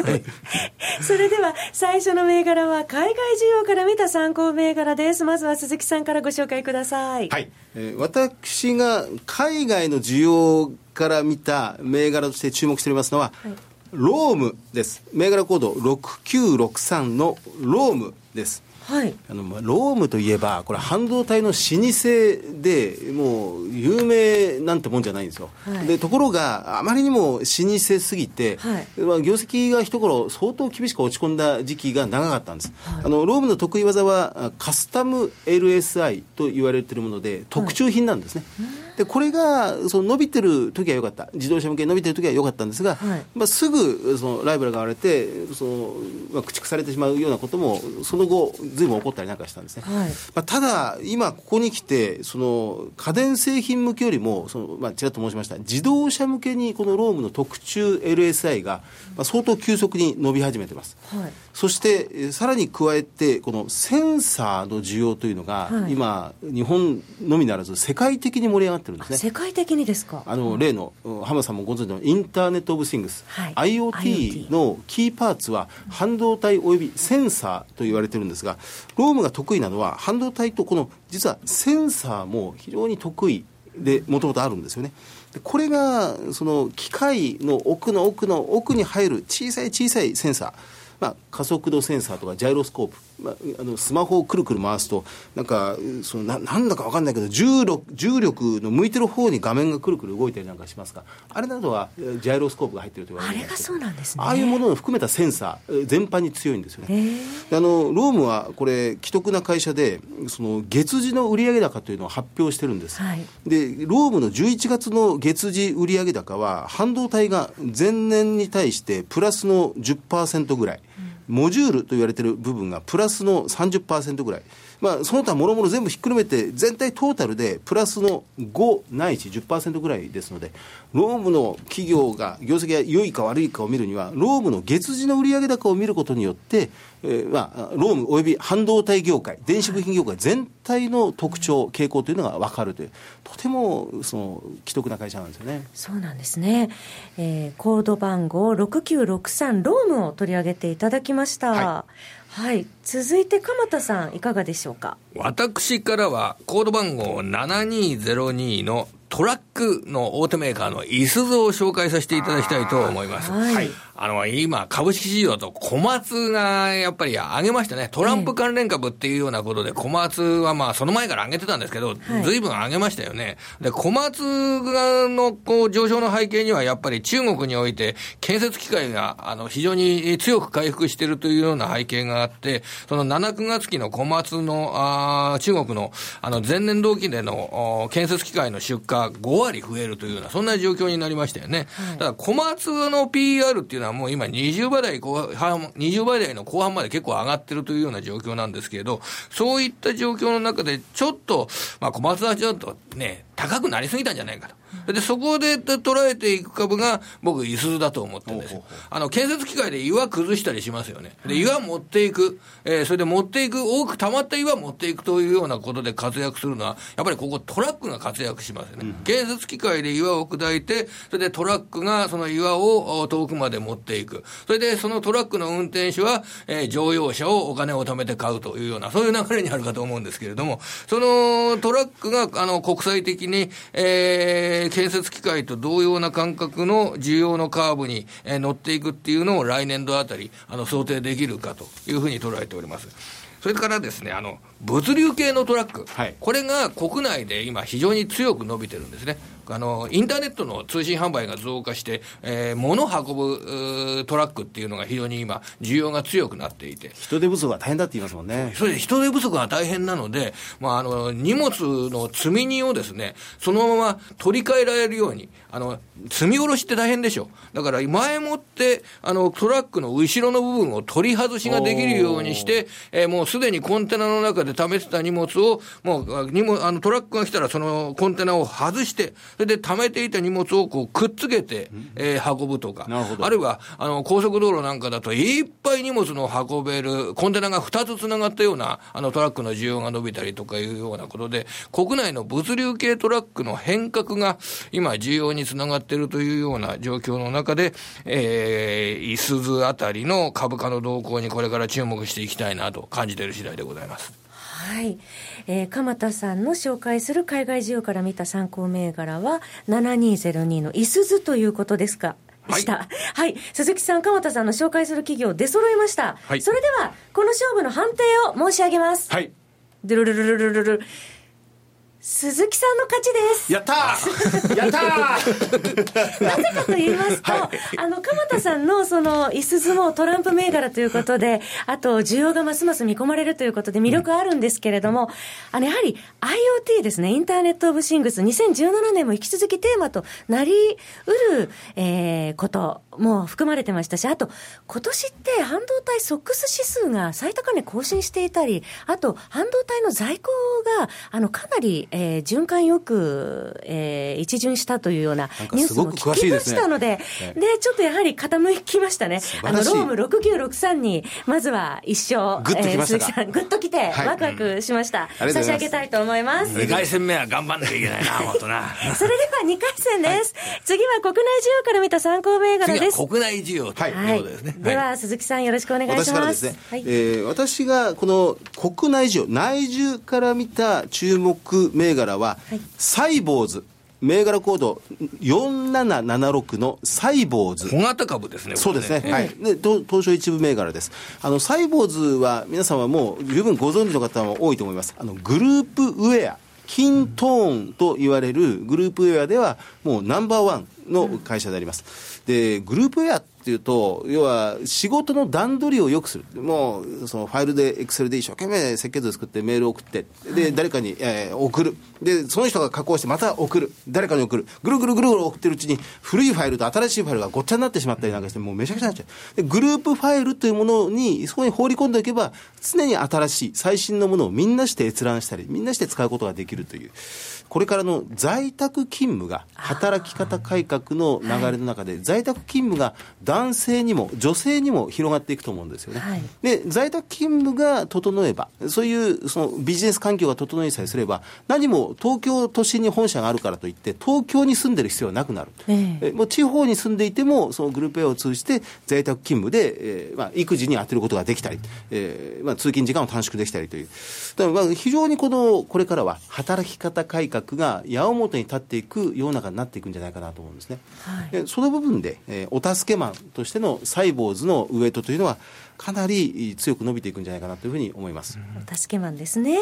か？それでは、最初の銘柄は海外需要から見た参考銘柄です。まずは鈴木さんからご紹介ください。
はい。えー、私が海外の需要から見た銘柄として注目しておりますのは、はい、ロームです。銘柄コード6963のロームです。
はい、
あのロームといえば、これ、半導体の老舗で、もう有名なんてもんじゃないんですよ、はい、でところが、あまりにも老舗すぎて、はい、まあ、業績が一頃、相当厳しく落ち込んだ時期が長かったんです、はい、あのロームの得意技は、カスタム LSI と言われているもので、特注品なんですね。でこれがその伸びてる時は良かった、自動車向けに伸びてる時は良かったんですが、はい、まあ、すぐそのライバルが割れてその、まあ、駆逐されてしまうようなことも、その後、ずいぶん起こったりなんかしたんですね。はい、まあ、ただ、今、ここに来て、その家電製品向けよりも、そのまあ、ちらっと申しました、自動車向けにこのロームの特注 LSI が、まあ、相当急速に伸び始めてます。はい、そして、さらに加えて、このセンサーの需要というのが、はい、今、日本のみならず、世界的に盛り上がってるんですね。
世界的にですか？
あの、例の、浜さんもご存知のインターネット・オブ・シングス、はい、IoT のキーパーツは半導体およびセンサーと言われてるんですが、ロームが得意なのは、半導体とこの実はセンサーも非常に得意で、もともとあるんですよね。これがその機械の奥の奥の奥に入る小さい小さいセンサー、まあ、加速度センサーとかジャイロスコープ、まあ、あのスマホをくるくる回すと、なんか、そのななんだか分かんないけど重力、重力の向いてる方に画面がくるくる動いたりなんかしますが、あれなどはジャイロスコープが入ってると言われてあれがそうなんですね。ああいうものを含めたセンサー、全般に強いんですよね。あのロームはこれ、既得な会社で、その月次の売上高というのを発表してるんです。はい、で、ロームの11月の月次売上高は、半導体が前年に対してプラスの10%ぐらい。モジュールと言われている部分がプラスの30%ぐらい、まあ、その他もろもろ全部ひっくるめて、全体トータルでプラスの5ないし10%ぐらいですので、ロームの企業が業績が良いか悪いかを見るには、ロームの月次の売上高を見ることによって、えーまあ、ロームおよび半導体業界、電子部品業界全体の特徴、傾向というのが分かるという、とてもその既得な会社なんですよね。
そうなんですね、えー、コード番号6963、ロームを取り上げていただきました。はいはい。続いて、鎌田さん、いかがでしょうか？
私からは、コード番号7202のトラックの大手メーカーのいすゞを紹介させていただきたいと思います。はい。あの、今、株式市場と小松がやっぱり上げましたね。トランプ関連株っていうようなことで、小松はまあ、その前から上げてたんですけど、ずいぶん上げましたよね。で、小松がのこう上昇の背景には、やっぱり中国において、建設機械が、あの、非常に強く回復しているというような背景があって、その7、9月期の小松の、あ中国の、あの、前年同期での建設機械の出荷5割増えるというような、そんな状況になりましたよね。はい、ただ、小松の PR っていうのははもう今20倍台後半、20倍台の後半まで結構上がってるというような状況なんですけれど、そういった状況の中で、ちょっと、まあ小松田ちょっとね、高くなりすぎたんじゃないかと。で、そこで捉えていく株が、僕、いすゞだと思ってるんですよ。あの、建設機械で岩崩したりしますよね。で、岩持っていく、えー、それで持っていく、多く溜まった岩持っていくというようなことで活躍するのは、やっぱりここトラックが活躍しますよね。うん、建設機械で岩を砕いて、それでトラックがその岩を遠くまで持っていく。それで、そのトラックの運転手は、えー、乗用車をお金を貯めて買うというような、そういう流れにあるかと思うんですけれども、そのトラックが、あの、国際的に、えー、建設機械と同様な感覚の需要のカーブに、えー、乗っていくっていうのを来年度あたり、あの、想定できるかというふうに捉えております。それからですね、あの、物流系のトラック、はい、これが国内で今非常に強く伸びてるんですね。あの、インターネットの通信販売が増加して、えー、物を運ぶトラックっていうのが非常に今、需要が強くなっていて。
人手不足が大変だって言いますもんね。
それで人手不足が大変なので、まあ、あの、荷物の積み荷をですね、そのまま取り替えられるように、あの、積み下ろしって大変でしょ。だから、前もって、あの、トラックの後ろの部分を取り外しができるようにして、えー、もうすでにコンテナの中で貯めてた荷物を、もう、荷物、あの、トラックが来たらそのコンテナを外して、それで貯めていた荷物をこうくっつけて、えー、運ぶとか、あるいはあの高速道路なんかだと、いっぱい荷物の運べる、コンテナが2つつながったようなあのトラックの需要が伸びたりとかいうようなことで、国内の物流系トラックの変革が今、需要につながっているというような状況の中で、えー、いすずあたりの株価の動向にこれから注目していきたいなと感じている次第でございます。
はい。えー、鎌田さんの紹介する海外需要から見た参考銘柄は、7202のいすずということですか？した。はい、はい。鈴木さん、鎌田さんの紹介する企業出揃いました。はい。それでは、この勝負の判定を申し上げます。
はい。
ドゥルルルルルルル。鈴木さんの勝ちです。
やったー。やったー。
なぜかと言いますと、はい、あの、鎌田さんのその、椅子相撲トランプ銘柄ということで、あと、需要がますます見込まれるということで魅力あるんですけれども、うん、あの、やはり IoT ですね、インターネットオブシングス、2017年も引き続きテーマとなりうる、えー、ことも含まれてましたし、あと、今年って半導体ソックス指数が最高値更新していたり、あと、半導体の在庫が、あの、かなり、えー、循環よく、えー、一巡したというようなニュースも聞きましたので、で、ね、ちょっとやはり傾きましたね。あの、ローム6963に、まずは一生、
グッときました、えー、鈴木さ
ん、グッと来て、ワクワクしました。差し上げたいと思います。
2回戦目は頑張んなきゃいけないな、本当な。
それでは2回戦です。はい、次は国内需要から見た参考銘柄です。
国内需要ということですね。
では、鈴木さんよろしくお願いします。私
からですね、はい、えー、私がこの国内需要、内需から見た注目銘柄は、はい、サイボーズ。銘柄コード4776のサイボーズ。
小型株ですね、
そうですね。はい。で、東証一部銘柄です。あの、サイボーズは皆さんはもう十分ご存知の方も多いと思います。あの、グループウェア。キントーンと言われるグループウェアではもうナンバーワンの会社であります。で、グループウェアっていうと、要は仕事の段取りをよくする。もう、そのファイルで、エクセルで一生懸命設計図作ってメールを送って、で、誰かに、えー、送る。で、その人が加工してまた送る。誰かに送る。ぐるぐるぐるぐる送ってるうちに、古いファイルと新しいファイルがごっちゃになってしまったりなんかして、もうめちゃくちゃになっちゃう。で、グループファイルというものに、そこに放り込んでおけば、常に新しい、最新のものをみんなして閲覧したり、みんなして使うことができるという。これからの在宅勤務が、働き方改革の流れの中で、在宅勤務が男性にも女性にも広がっていくと思うんですよね。はい、で、在宅勤務が整えば、そういうそのビジネス環境が整いさえすれば、何も東京都心に本社があるからといって、東京に住んでる必要はなくなる。ええ、もう地方に住んでいても、そのグループ A を通じて在宅勤務で、えーまあ、育児に充てることができたり、えーまあ、通勤時間を短縮できたりという。だからまあ非常にこの、これからは働き方改革が矢面に立っていく世の中になっていくんじゃないかなと思うんですね。はい、その部分で、えー、お助けマンとしてのサイボーズのウエイトというのは、かなり強く伸びていくんじゃないかなというふうに思います。
お助けマンですね。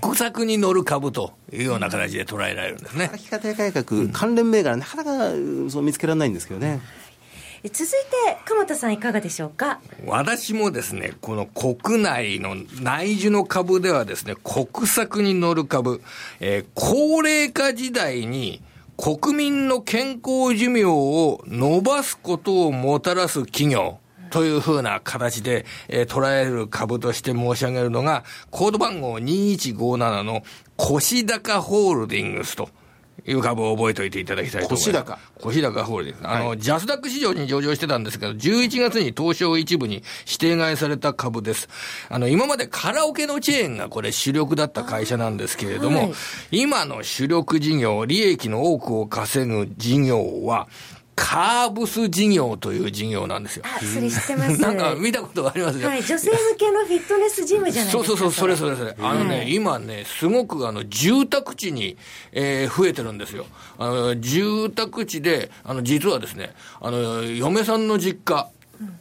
国策に乗る株というような形で捉えられるんですね。
働き方改革、関連銘柄、なかなかそう見つけられないんですけどね。
続いて、鎌田さんいかがでしょうか？
私もですね、この国内の内需の株ではですね、国策に乗る株、えー、高齢化時代に国民の健康寿命を伸ばすことをもたらす企業、というふうな形で、えー、捉える株として申し上げるのが、コード番号2157の腰高ホールディングスと。いう株を覚えておいていただきたいと思います。腰高。腰高ホールディングス。あの、はい、ジャスダック市場に上場してたんですけど、11月に東証一部に指定買いされた株です。あの、今までカラオケのチェーンがこれ主力だった会社なんですけれども、はい、今の主力事業、利益の多くを稼ぐ事業は、カーブス事業という事業なんですよ。
あ、それ知ってます。
なんか見たことありますよ。
はい、女性向けのフィットネスジムじゃないですか。
そうそうそう、それそれそれ。あのね、はい、今ね、すごくあの、住宅地に、えー、増えてるんですよ。あの、住宅地で、あの、実はですね、あの、嫁さんの実家、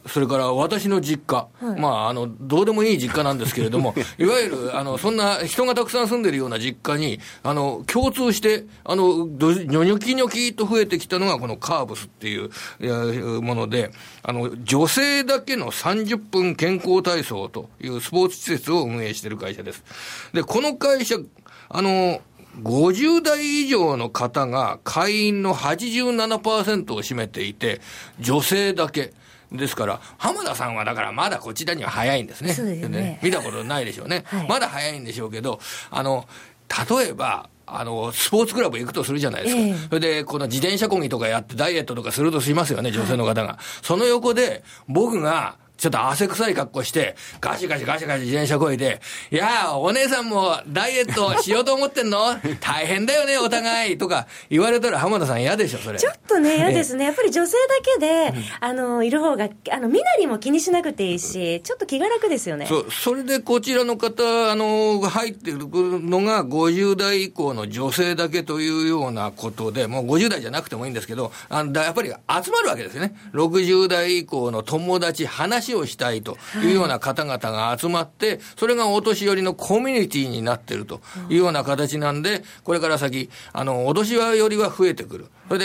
それから私の実家、はい、まあ、あの、どうでもいい実家なんですけれども、いわゆる、あの、そんな人がたくさん住んでるような実家に、あの、共通して、あの、ニョニョキニョキと増えてきたのが、このカーブスっていうもので、あの、女性だけの30分健康体操というスポーツ施設を運営している会社です。で、この会社、あの、50代以上の方が会員の87%を占めていて、女性だけ。ですから、浜田さんはだからまだこちらには早いんですね。
すね。
見たことないでしょうね。はい、まだ早いんでしょうけど、あの、例えば、あの、スポーツクラブ行くとするじゃないですか。えー、それで、この自転車こぎとかやってダイエットとかするとしますよね、女性の方が。はい、その横で、僕がちょっと汗臭い格好して、ガシガシガシガシ自転車こいで、いやお姉さんもダイエットしようと思ってんの？大変だよね、お互いとか言われたら浜田さん嫌でしょ、それ。
ちょっとね、嫌ですね。やっぱり女性だけで、あの、いる方が、あの、身なりも気にしなくていいし、ちょっと気が楽ですよね。
そう、それでこちらの方、あの、入ってるのが50代以降の女性だけというようなことで、もう50代じゃなくてもいいんですけど、あのやっぱり集まるわけですよね。60代以降の友達、話をしたいというような方々が集まって、それがお年寄りのコミュニティになってるというような形なんで、これから先、あの、お年寄りは増えてくる。それ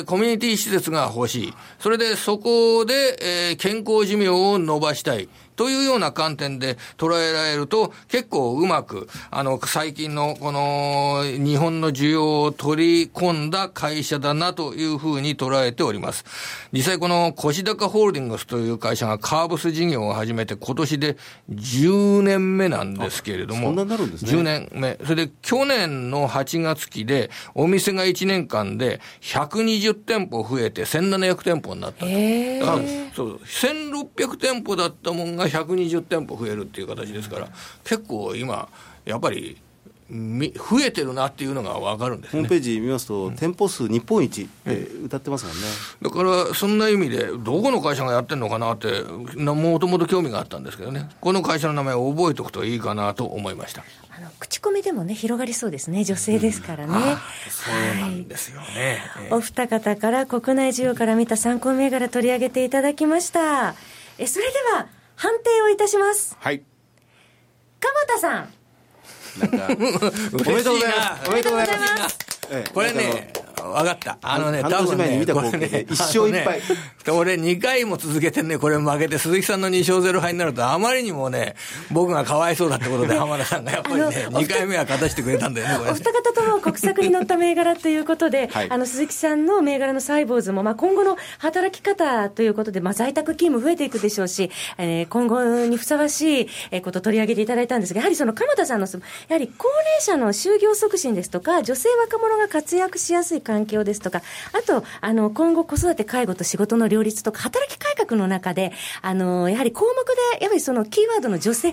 で、コミュニティ施設が欲しい。それで、そこで、えー、健康寿命を伸ばしたい。というような観点で捉えられると、結構うまく、あの、最近のこの日本の需要を取り込んだ会社だなというふうに捉えております。実際この腰高ホールディングスという会社がカーブス事業を始めて今年で10年目なんですけれども、
そんなになるんですね。
10年目。それで去年の8月期で、お店が1年間で120店舗増えて1700店舗になったと。
え
ー、そう、1600店舗だったもんが120店舗増えるっていう形ですから、結構今、やっぱり増えてるなっていうのが分かるんです、ね、
ホームページ見ますと、うん、店舗数日本一って歌ってますもんね、
だからそんな意味で、どこの会社がやってるのかなって、もともと興味があったんですけどね、この会社の名前を覚えておくといいかなと思いました。
あの口コミでもね、広がりそうですね、女性ですからね。うん、
そうなんですよね、
はい、お二方から国内需要から見た参考銘柄取り上げていただきました。えそれでは判定をいたします。
はい。
鎌田さん。
なんか、おめでとうございます。おめでとうございます。
これね、分かった。あのね、
多分ね、見た光景ね、一勝一敗。
俺2回も続けてね、これ負けて、鈴木さんの2勝0敗になると、あまりにもね、僕がかわいそうだってことで、浜田さんがやっぱりね、2回目は勝たしてくれたんだよね、これ。
お二方とも国策に乗った銘柄ということで、はい、あの、鈴木さんの銘柄のサイボーズも、まあ、今後の働き方ということで、まあ、在宅勤務増えていくでしょうし、えー、今後にふさわしいことを取り上げていただいたんですが、やはりその鎌田さんの、やはり高齢者の就業促進ですとか、女性若者が活躍しやすい環境ですとか、あと、あの、今後子育て、介護と仕事の両立とか、働き改革の中で、あの、やはり項目で、やはりそのキーワードの女性、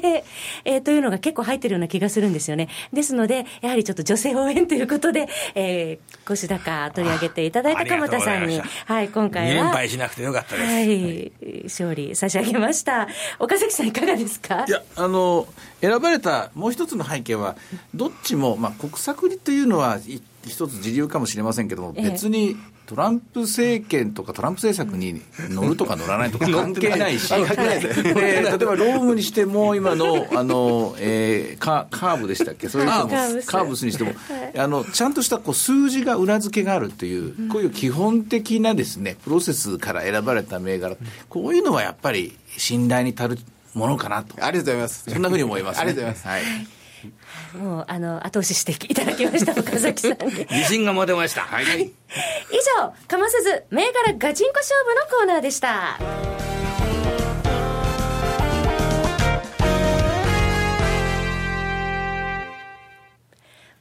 えー、というのが結構入ってるような気がするんですよね。ですので、やはりちょっと女性応援ということで、えー、腰高取り上げていただいた鎌田さんに、はい、今回は。2
連敗しなくてよかったです。
はい、勝利差し上げました。岡崎さんいかがですか？
いや、あの、選ばれたもう一つの背景は、どっちも、まあ、国策というのは、一つ自流かもしれませんけども、別にトランプ政権とかトランプ政策に乗るとか乗らないとか関係ないし、例えばロームにしても、今のあの、えー、カカーブでしたっけ、それカーブスにしても、あのちゃんとしたこう数字が裏付けがあるという、こういう基本的なですねプロセスから選ばれた銘柄、こういうのはやっぱり信頼に足るものかなと。
ありがとうございます。
そんなふうに思います、
ね、ありがとうございます。
はいもう、あの、後押ししていただきました、岡崎さんに。
自信が持てました。はい。以
上、かませず、銘柄ガチンコ勝負のコーナーでした。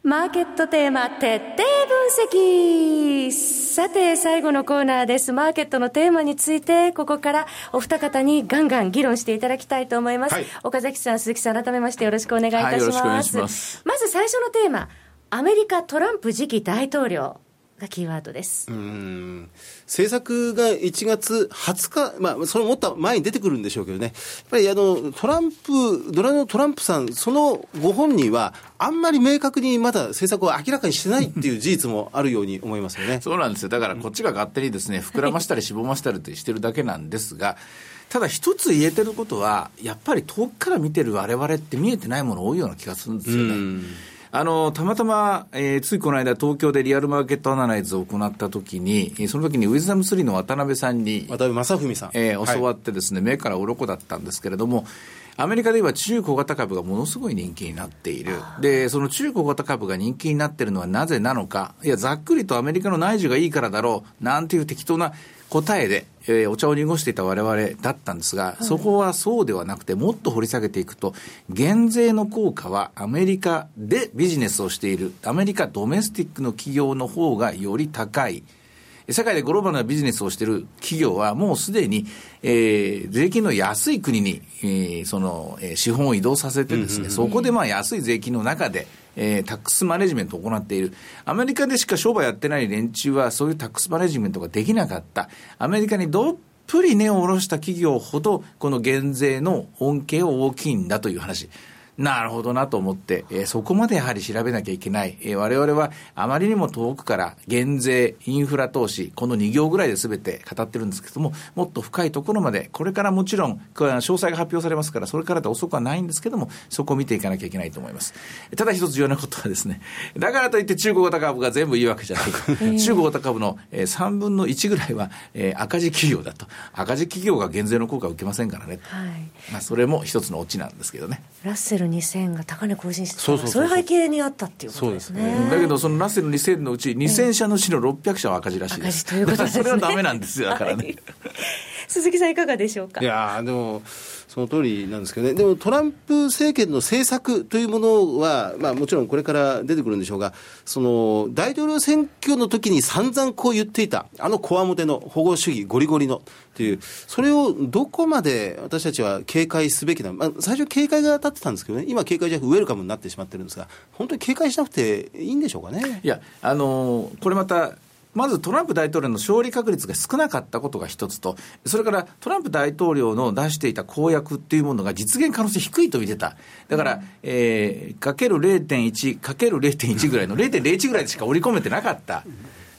マーケットテーマ徹底分析さて、最後のコーナーです。マーケットのテーマについて、ここからお二方にガンガン議論していただきたいと思います。はい、岡崎さん、鈴木さん、改めましてよろしくお願いいたします。はい、しますまず最初のテーマ、アメリカトランプ次期大統領。がキーワードです。
うん。政策が1月20日、まあ、そのもっと前に出てくるんでしょうけどね、やっぱりあのトランプ、ドラのトランプさん、そのご本人は、あんまり明確にまだ政策を明らかにしてないっていう事実もあるように思いますよね。
そうなんですよ、だからこっちが勝手にですね膨らましたり、しぼましたりってしてるだけなんですが、ただ一つ言えてることは、やっぱり遠くから見てるわれわれって見えてないもの多いような気がするんですよね。あのたまたま、えー、ついこの間、東京でリアルマーケットアナライズを行ったときに、その時にウィズダム3の渡辺さんに、
渡辺正文さん、
えー、教わってですね、はい、目から鱗だったんですけれども、アメリカでは中小型株がものすごい人気になっている。で、その中小型株が人気になっているのはなぜなのか。いや、ざっくりとアメリカの内需がいいからだろう。なんていう適当な答えで、えー、お茶を濁していた我々だったんですが、そこはそうではなくて、もっと掘り下げていくと、減税の効果はアメリカでビジネスをしている、アメリカドメスティックの企業の方がより高い。世界でグローバルなビジネスをしている企業はもうすでに、えー、税金の安い国に、えー、その、えー、資本を移動させてですね、そこでまあ安い税金の中で、えー、タックスマネジメントを行っている。アメリカでしか商売やってない連中は、そういうタックスマネジメントができなかった。アメリカにどっぷり根を下ろした企業ほど、この減税の恩恵は大きいんだという話。なるほどなと思って、えー、そこまでやはり調べなきゃいけない。えー、我々はあまりにも遠くから減税、インフラ投資、この2行ぐらいで全て語ってるんですけども、もっと深いところまで、これからもちろん、詳細が発表されますから、それからで遅くはないんですけども、そこを見ていかなきゃいけないと思います。ただ一つ重要なことはですね、だからといって中国型株が全部いいわけじゃない。中国型株の3分の1ぐらいは赤字企業だと。赤字企業が減税の効果を受けませんからね。はい、まあそれも一つのオチなんですけどね。
ラッセルル2000が高値更新してそうそうそういう背景にあったっていうことですね。
だけど、そのラッセル2000のうち2000社のうちの600社は赤字らしいです。赤字ということですね。それはダメなんですよ、だからね。
鈴木さんいかがでしょうか？
いやでもその通りなんですけどね、でもトランプ政権の政策というものは、まあ、もちろんこれから出てくるんでしょうが、その大統領選挙の時に散々こう言っていた、あのこわもての保護主義、ゴリゴリのっていう、それをどこまで私たちは警戒すべきなの、まあ、最初、警戒が当たってたんですけどね、今、警戒じゃなくウェルカムになってしまってるんですが、本当に警戒しなくていいんでしょうかね。
いやあの、これまたまずトランプ大統領の勝利確率が少なかったことが一つと、それからトランプ大統領の出していた公約っていうものが実現可能性低いと見てた。だから、えー、かける0.1、かける0.1ぐらいの0.01ぐらいでしか織り込めてなかった。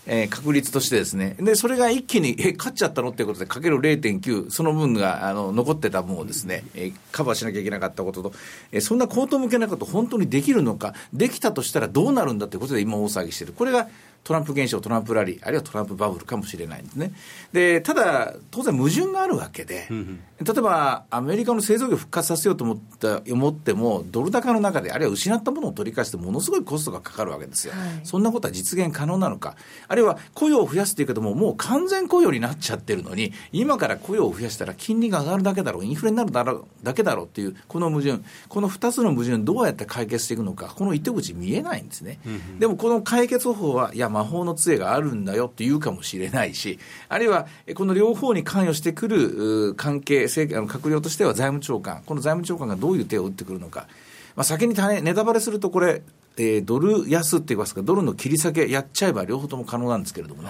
えー、確率としてですね。で、それが一気に、え、勝っちゃったのっていうことで、かける0.9、その分が、あの、残ってた分をですね、えー、カバーしなきゃいけなかったことと、えー、そんな口頭向けなこと本当にできるのか、できたとしたらどうなるんだということで今大騒ぎしてる。これが、トランプ現象、トランプラリー、あるいはトランプバブルかもしれないんですね。で、ただ、当然矛盾があるわけで、例えばアメリカの製造業復活させようと思った思っても、ドル高の中で、あるいは失ったものを取り返して、ものすごいコストがかかるわけですよ、はい、そんなことは実現可能なのか、あるいは雇用を増やすというけども、もう完全雇用になっちゃってるのに、今から雇用を増やしたら金利が上がるだけだろう、インフレになるだろうだけだろうっていう、この矛盾、この2つの矛盾、どうやって解決していくのか、この糸口見えないんですね。でもこの解決方法は、いや、魔法の杖があるんだよって言うかもしれないし、あるいはこの両方に関与してくる関係、閣僚としては財務長官、この財務長官がどういう手を打ってくるのか、まあ、先にネタバレすると、これ、えー、ドル安って言いますか、ドルの切り下げやっちゃえば両方とも可能なんですけれどもね。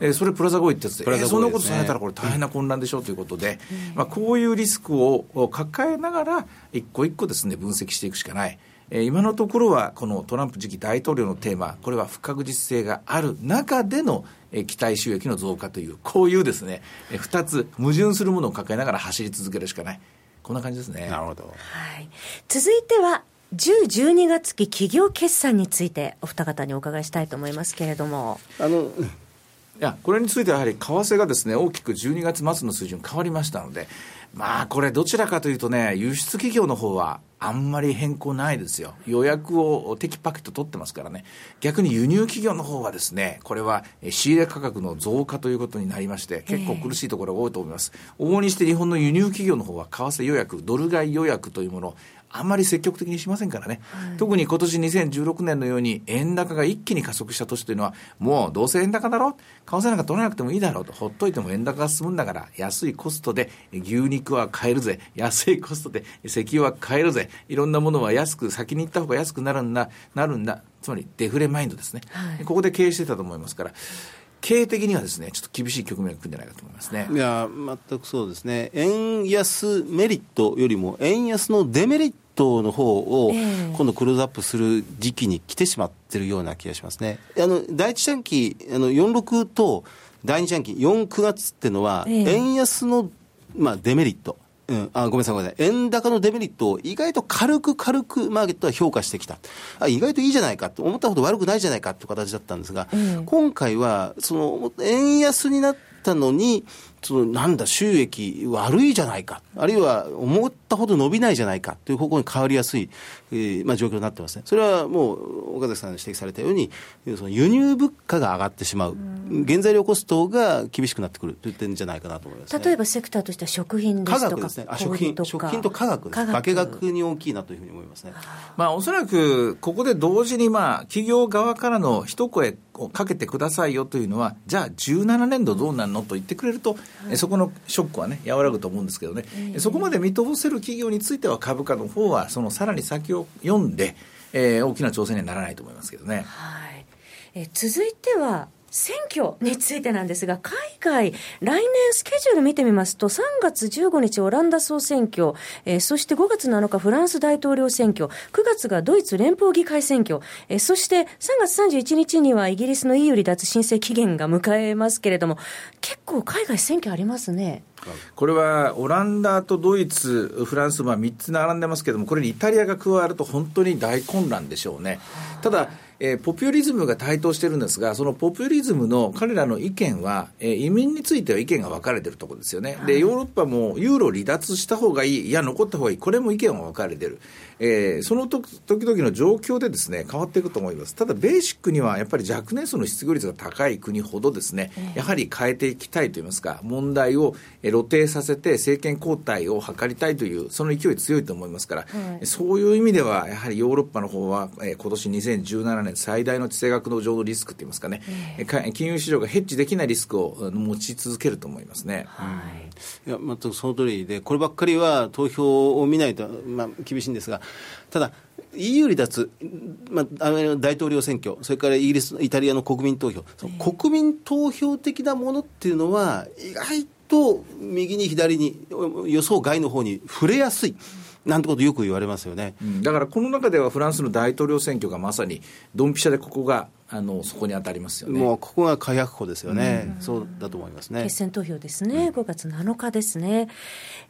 えー、それプラザ合意ってやつで、ね、えー、そんなことされたらこれ大変な混乱でしょうということで、うん、まあ、こういうリスクを抱えながら一個一個ですね分析していくしかない。えー、今のところはこのトランプ次期大統領のテーマこれは不確実性がある中での、えー、期待収益の増加というこういうですね、えー、2つ矛盾するものを抱えながら走り続けるしかない。こんな感じですね。
なるほど、
はい、続いては10、12月期企業決算についてお二方にお伺いしたいと思いますけれども。
あのいやこれについてはやはり為替がですね大きく12月末の水準変わりましたのでまあこれどちらかというとね輸出企業の方はあんまり変更ないですよ。予約をテキパキと取ってますからね。逆に輸入企業の方はですね、これは仕入れ価格の増加ということになりまして、結構苦しいところが多いと思います。往々にして日本の輸入企業の方は為替予約、ドル買い予約というものをあんまり積極的にしませんからね、はい、特に今年2016年のように円高が一気に加速した年というのは、もうどうせ円高だろ、為替なんか取らなくてもいいだろうと、ほっといても円高が進むんだから、安いコストで牛肉は買えるぜ、安いコストで石油は買えるぜ、いろんなものは安く、先に行った方が安くなるんだ、なるんだ、つまりデフレマインドですね、はい、ここで経営してたと思いますから。経営的にはですね、ちょっと厳しい局面が来るんじゃないかと思いますね。
いや、全くそうですね。円安メリットよりも、円安のデメリットの方を、今度クローズアップする時期に来てしまってるような気がしますね。あの、第一四半期、あの、46と第二四半期、4、9月っていうのは、円安の、まあ、デメリット。うん、あごめんなさい、ごめんなさい。円高のデメリットを意外と軽く軽くマーケットは評価してきた。あ意外といいじゃないかと、思ったほど悪くないじゃないかという形だったんですが、うん、今回は、その、円安になったのに、そのなんだ、収益悪いじゃないか、あるいは思ったほど伸びないじゃないかという方向に変わりやすい、えーまあ、状況になってますね。それはもう、岡崎さんが指摘されたように、その輸入物価が上がってしまう、原材料コストが厳しくなってくるといったんじゃないかなと思います、ね、
例えばセクターとしては食品ですとか、
科学ですね、あ食品食品と科学です、化学に大きいなというふうに思いますね。
まあ、おそらくここで同時に、まあ、企業側からの一声をかけてくださいよというのは、じゃあ17年度どうなるのと言ってくれると、はい、そこのショックはね、和らぐと思うんですけどね、えー、そこまで見通せる企業については、株価の方は、そのさらに先を読んで、えー、大きな挑戦にはならないと思いますけどね。
はいえ続いては選挙についてなんですが、海外、来年スケジュール見てみますと、3月15日オランダ総選挙、えー、そして5月7日フランス大統領選挙、9月がドイツ連邦議会選挙、えー、そして3月31日にはイギリスの EU 離脱申請期限が迎えますけれども、結構海外選挙ありますね。
これはオランダとドイツ、フランス、まあ、3つ並んでますけれども、これにイタリアが加わると本当に大混乱でしょうね。ただえー、ポピュリズムが台頭してるんですが、そのポピュリズムの彼らの意見は、えー、移民については意見が分かれてるところですよね、でヨーロッパもユーロ離脱した方がいい、いや、残った方がいい、これも意見が分かれてる、えー、その時々の状況でですね変わっていくと思います。ただ、ベーシックにはやっぱり若年層の失業率が高い国ほどですね、やはり変えていきたいといいますか、問題を露呈させて政権交代を図りたいという、その勢い強いと思いますから、そういう意味では、やはりヨーロッパの方は、えー、今年2017年最大の地政学の上のリスクって言いますかね、えー、金融市場がヘッジできないリスクを持ち続けると思いますね。はい、
いや全くその通りで、こればっかりは投票を見ないと、まあ、厳しいんですが、ただ、EU 離脱、まあ、大統領選挙、それからイギリス、イタリアの国民投票、国民投票的なものっていうのは、意外と右に左に、予想外の方に触れやすい。なんてことよく言われますよね、
うん、だからこの中ではフランスの大統領選挙がまさにドンピシャでここがあのそこに当たりますよね。
もうここが火薬庫ですよね、うん、そうだと思いますね。
決選投票ですね、5月7日ですね、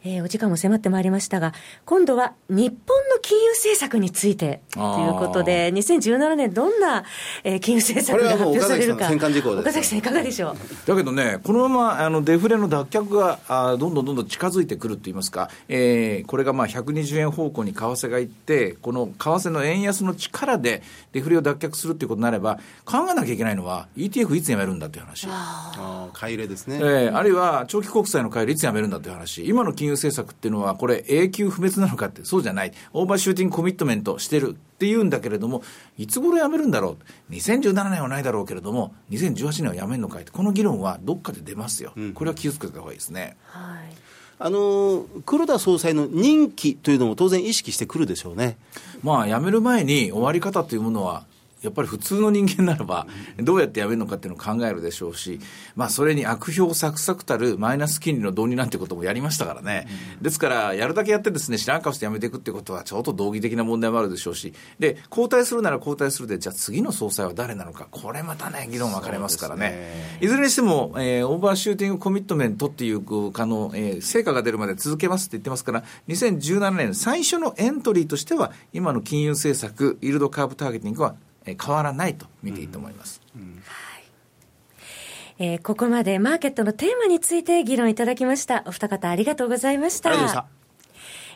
えー、お時間も迫ってまいりましたが、今度は日本の金融政策についてということで、2017年、どんな、えー、金融政策が発表されるか、
岡
崎さん、いかがでしょう？
だけどね、このままあのデフレの脱却があどんどんどんどん近づいてくるといいますか、えー、これがまあ120円方向に為替がいって、この為替の円安の力でデフレを脱却するということになれば、考えなきゃいけないのは、ETF いつやめるんだという話。
あ買い入れですね、
えー、あるいは長期国債の買い入れいつやめるんだという話、今の金融政策っていうのは、これ、永久不滅なのかって、そうじゃない、オーバーシューティングコミットメントしてるっていうんだけれども、いつ頃やめるんだろう、2017年はないだろうけれども、2018年はやめるのかいこの議論はどっかで出ますよ、うん、これは気をつけた方がいいですね。はい。
あの黒田総裁の任期というのも当然意識してくるでしょうね。
まあ、辞める前に終わり方というものはやっぱり普通の人間ならば、どうやってやめるのかっていうのを考えるでしょうし、まあ、それに悪評サクサクたるマイナス金利の導入なんてこともやりましたからね。ですから、やるだけやってですね、知らん顔してやめていくってことは、ちょっと道義的な問題もあるでしょうし、で、交代するなら交代するで、じゃあ次の総裁は誰なのか、これまたね、議論分かれますからね。ねいずれにしても、えー、オーバーシューティングコミットメントっていう、あの、えー、成果が出るまで続けますって言ってますから、2017年最初のエントリーとしては、今の金融政策、イールドカーブターゲティングは変わらないと見ていいと思います。うんうん
えー、ここまでマーケットのテーマについて議論いただきました。お二方ありがとうございました。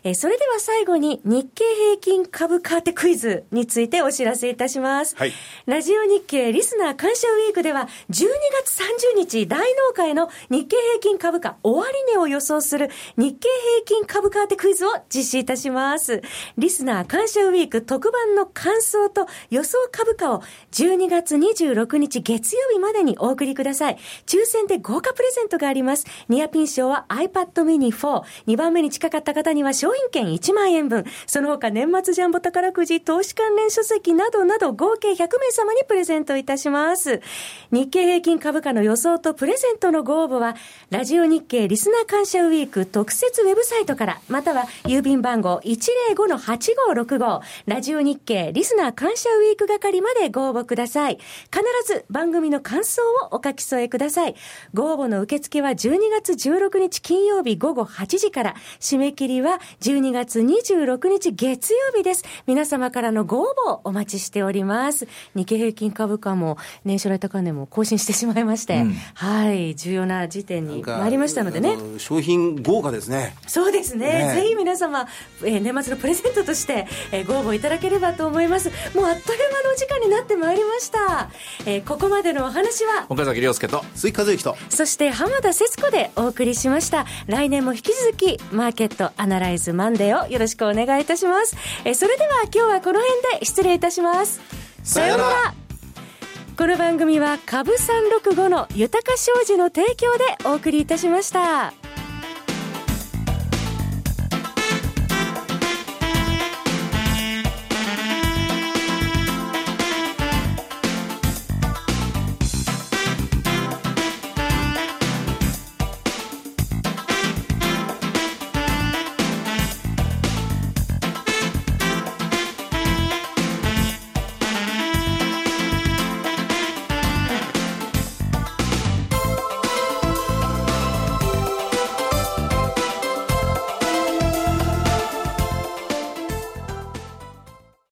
えー、それでは最後に日経平均株価当てクイズについてお知らせいたします。はい。ラジオ日経リスナー感謝ウィークでは12月30日大納会の日経平均株価終値を予想する日経平均株価当てクイズを実施いたします。リスナー感謝ウィーク特番の感想と予想株価を12月26日月曜日までにお送りください。抽選で豪華プレゼントがあります。ニアピン賞は iPad mini 4。2番目に近かった方には商品券1万円分、その他年末ジャンボ宝くじ、投資関連書籍などなど合計100名様にプレゼントいたします。日経平均株価の予想とプレゼントのご応募は、ラジオ日経リスナー感謝ウィーク特設ウェブサイトから、または郵便番号105-8565、ラジオ日経リスナー感謝ウィーク係までご応募ください。必ず番組の感想をお書き添えください。ご応募の受付は12月16日金曜日午後8時から、締め切りは12月26日月曜日です。皆様からのご応募お待ちしております。日経平均株価も年初来高値も更新してしまいまして、うん、はい、重要な時点に参りましたのでね。
商品豪華ですね。
そうですね。ねぜひ皆様、えー、年末のプレゼントとして、えー、ご応募いただければと思います。もうあっという間のお時間になってまいりました。えー、ここまでのお話は、
岡崎亮介と、
鈴木和之と、
そして浜田節子でお送りしました。来年も引き続き、マーケットアナライズマンデーをよろしくお願いいたします。えー、それでは今日はこの辺で失礼いたします。
さようなら。
この番組は株365の豊か商事の提供でお送りいたしました。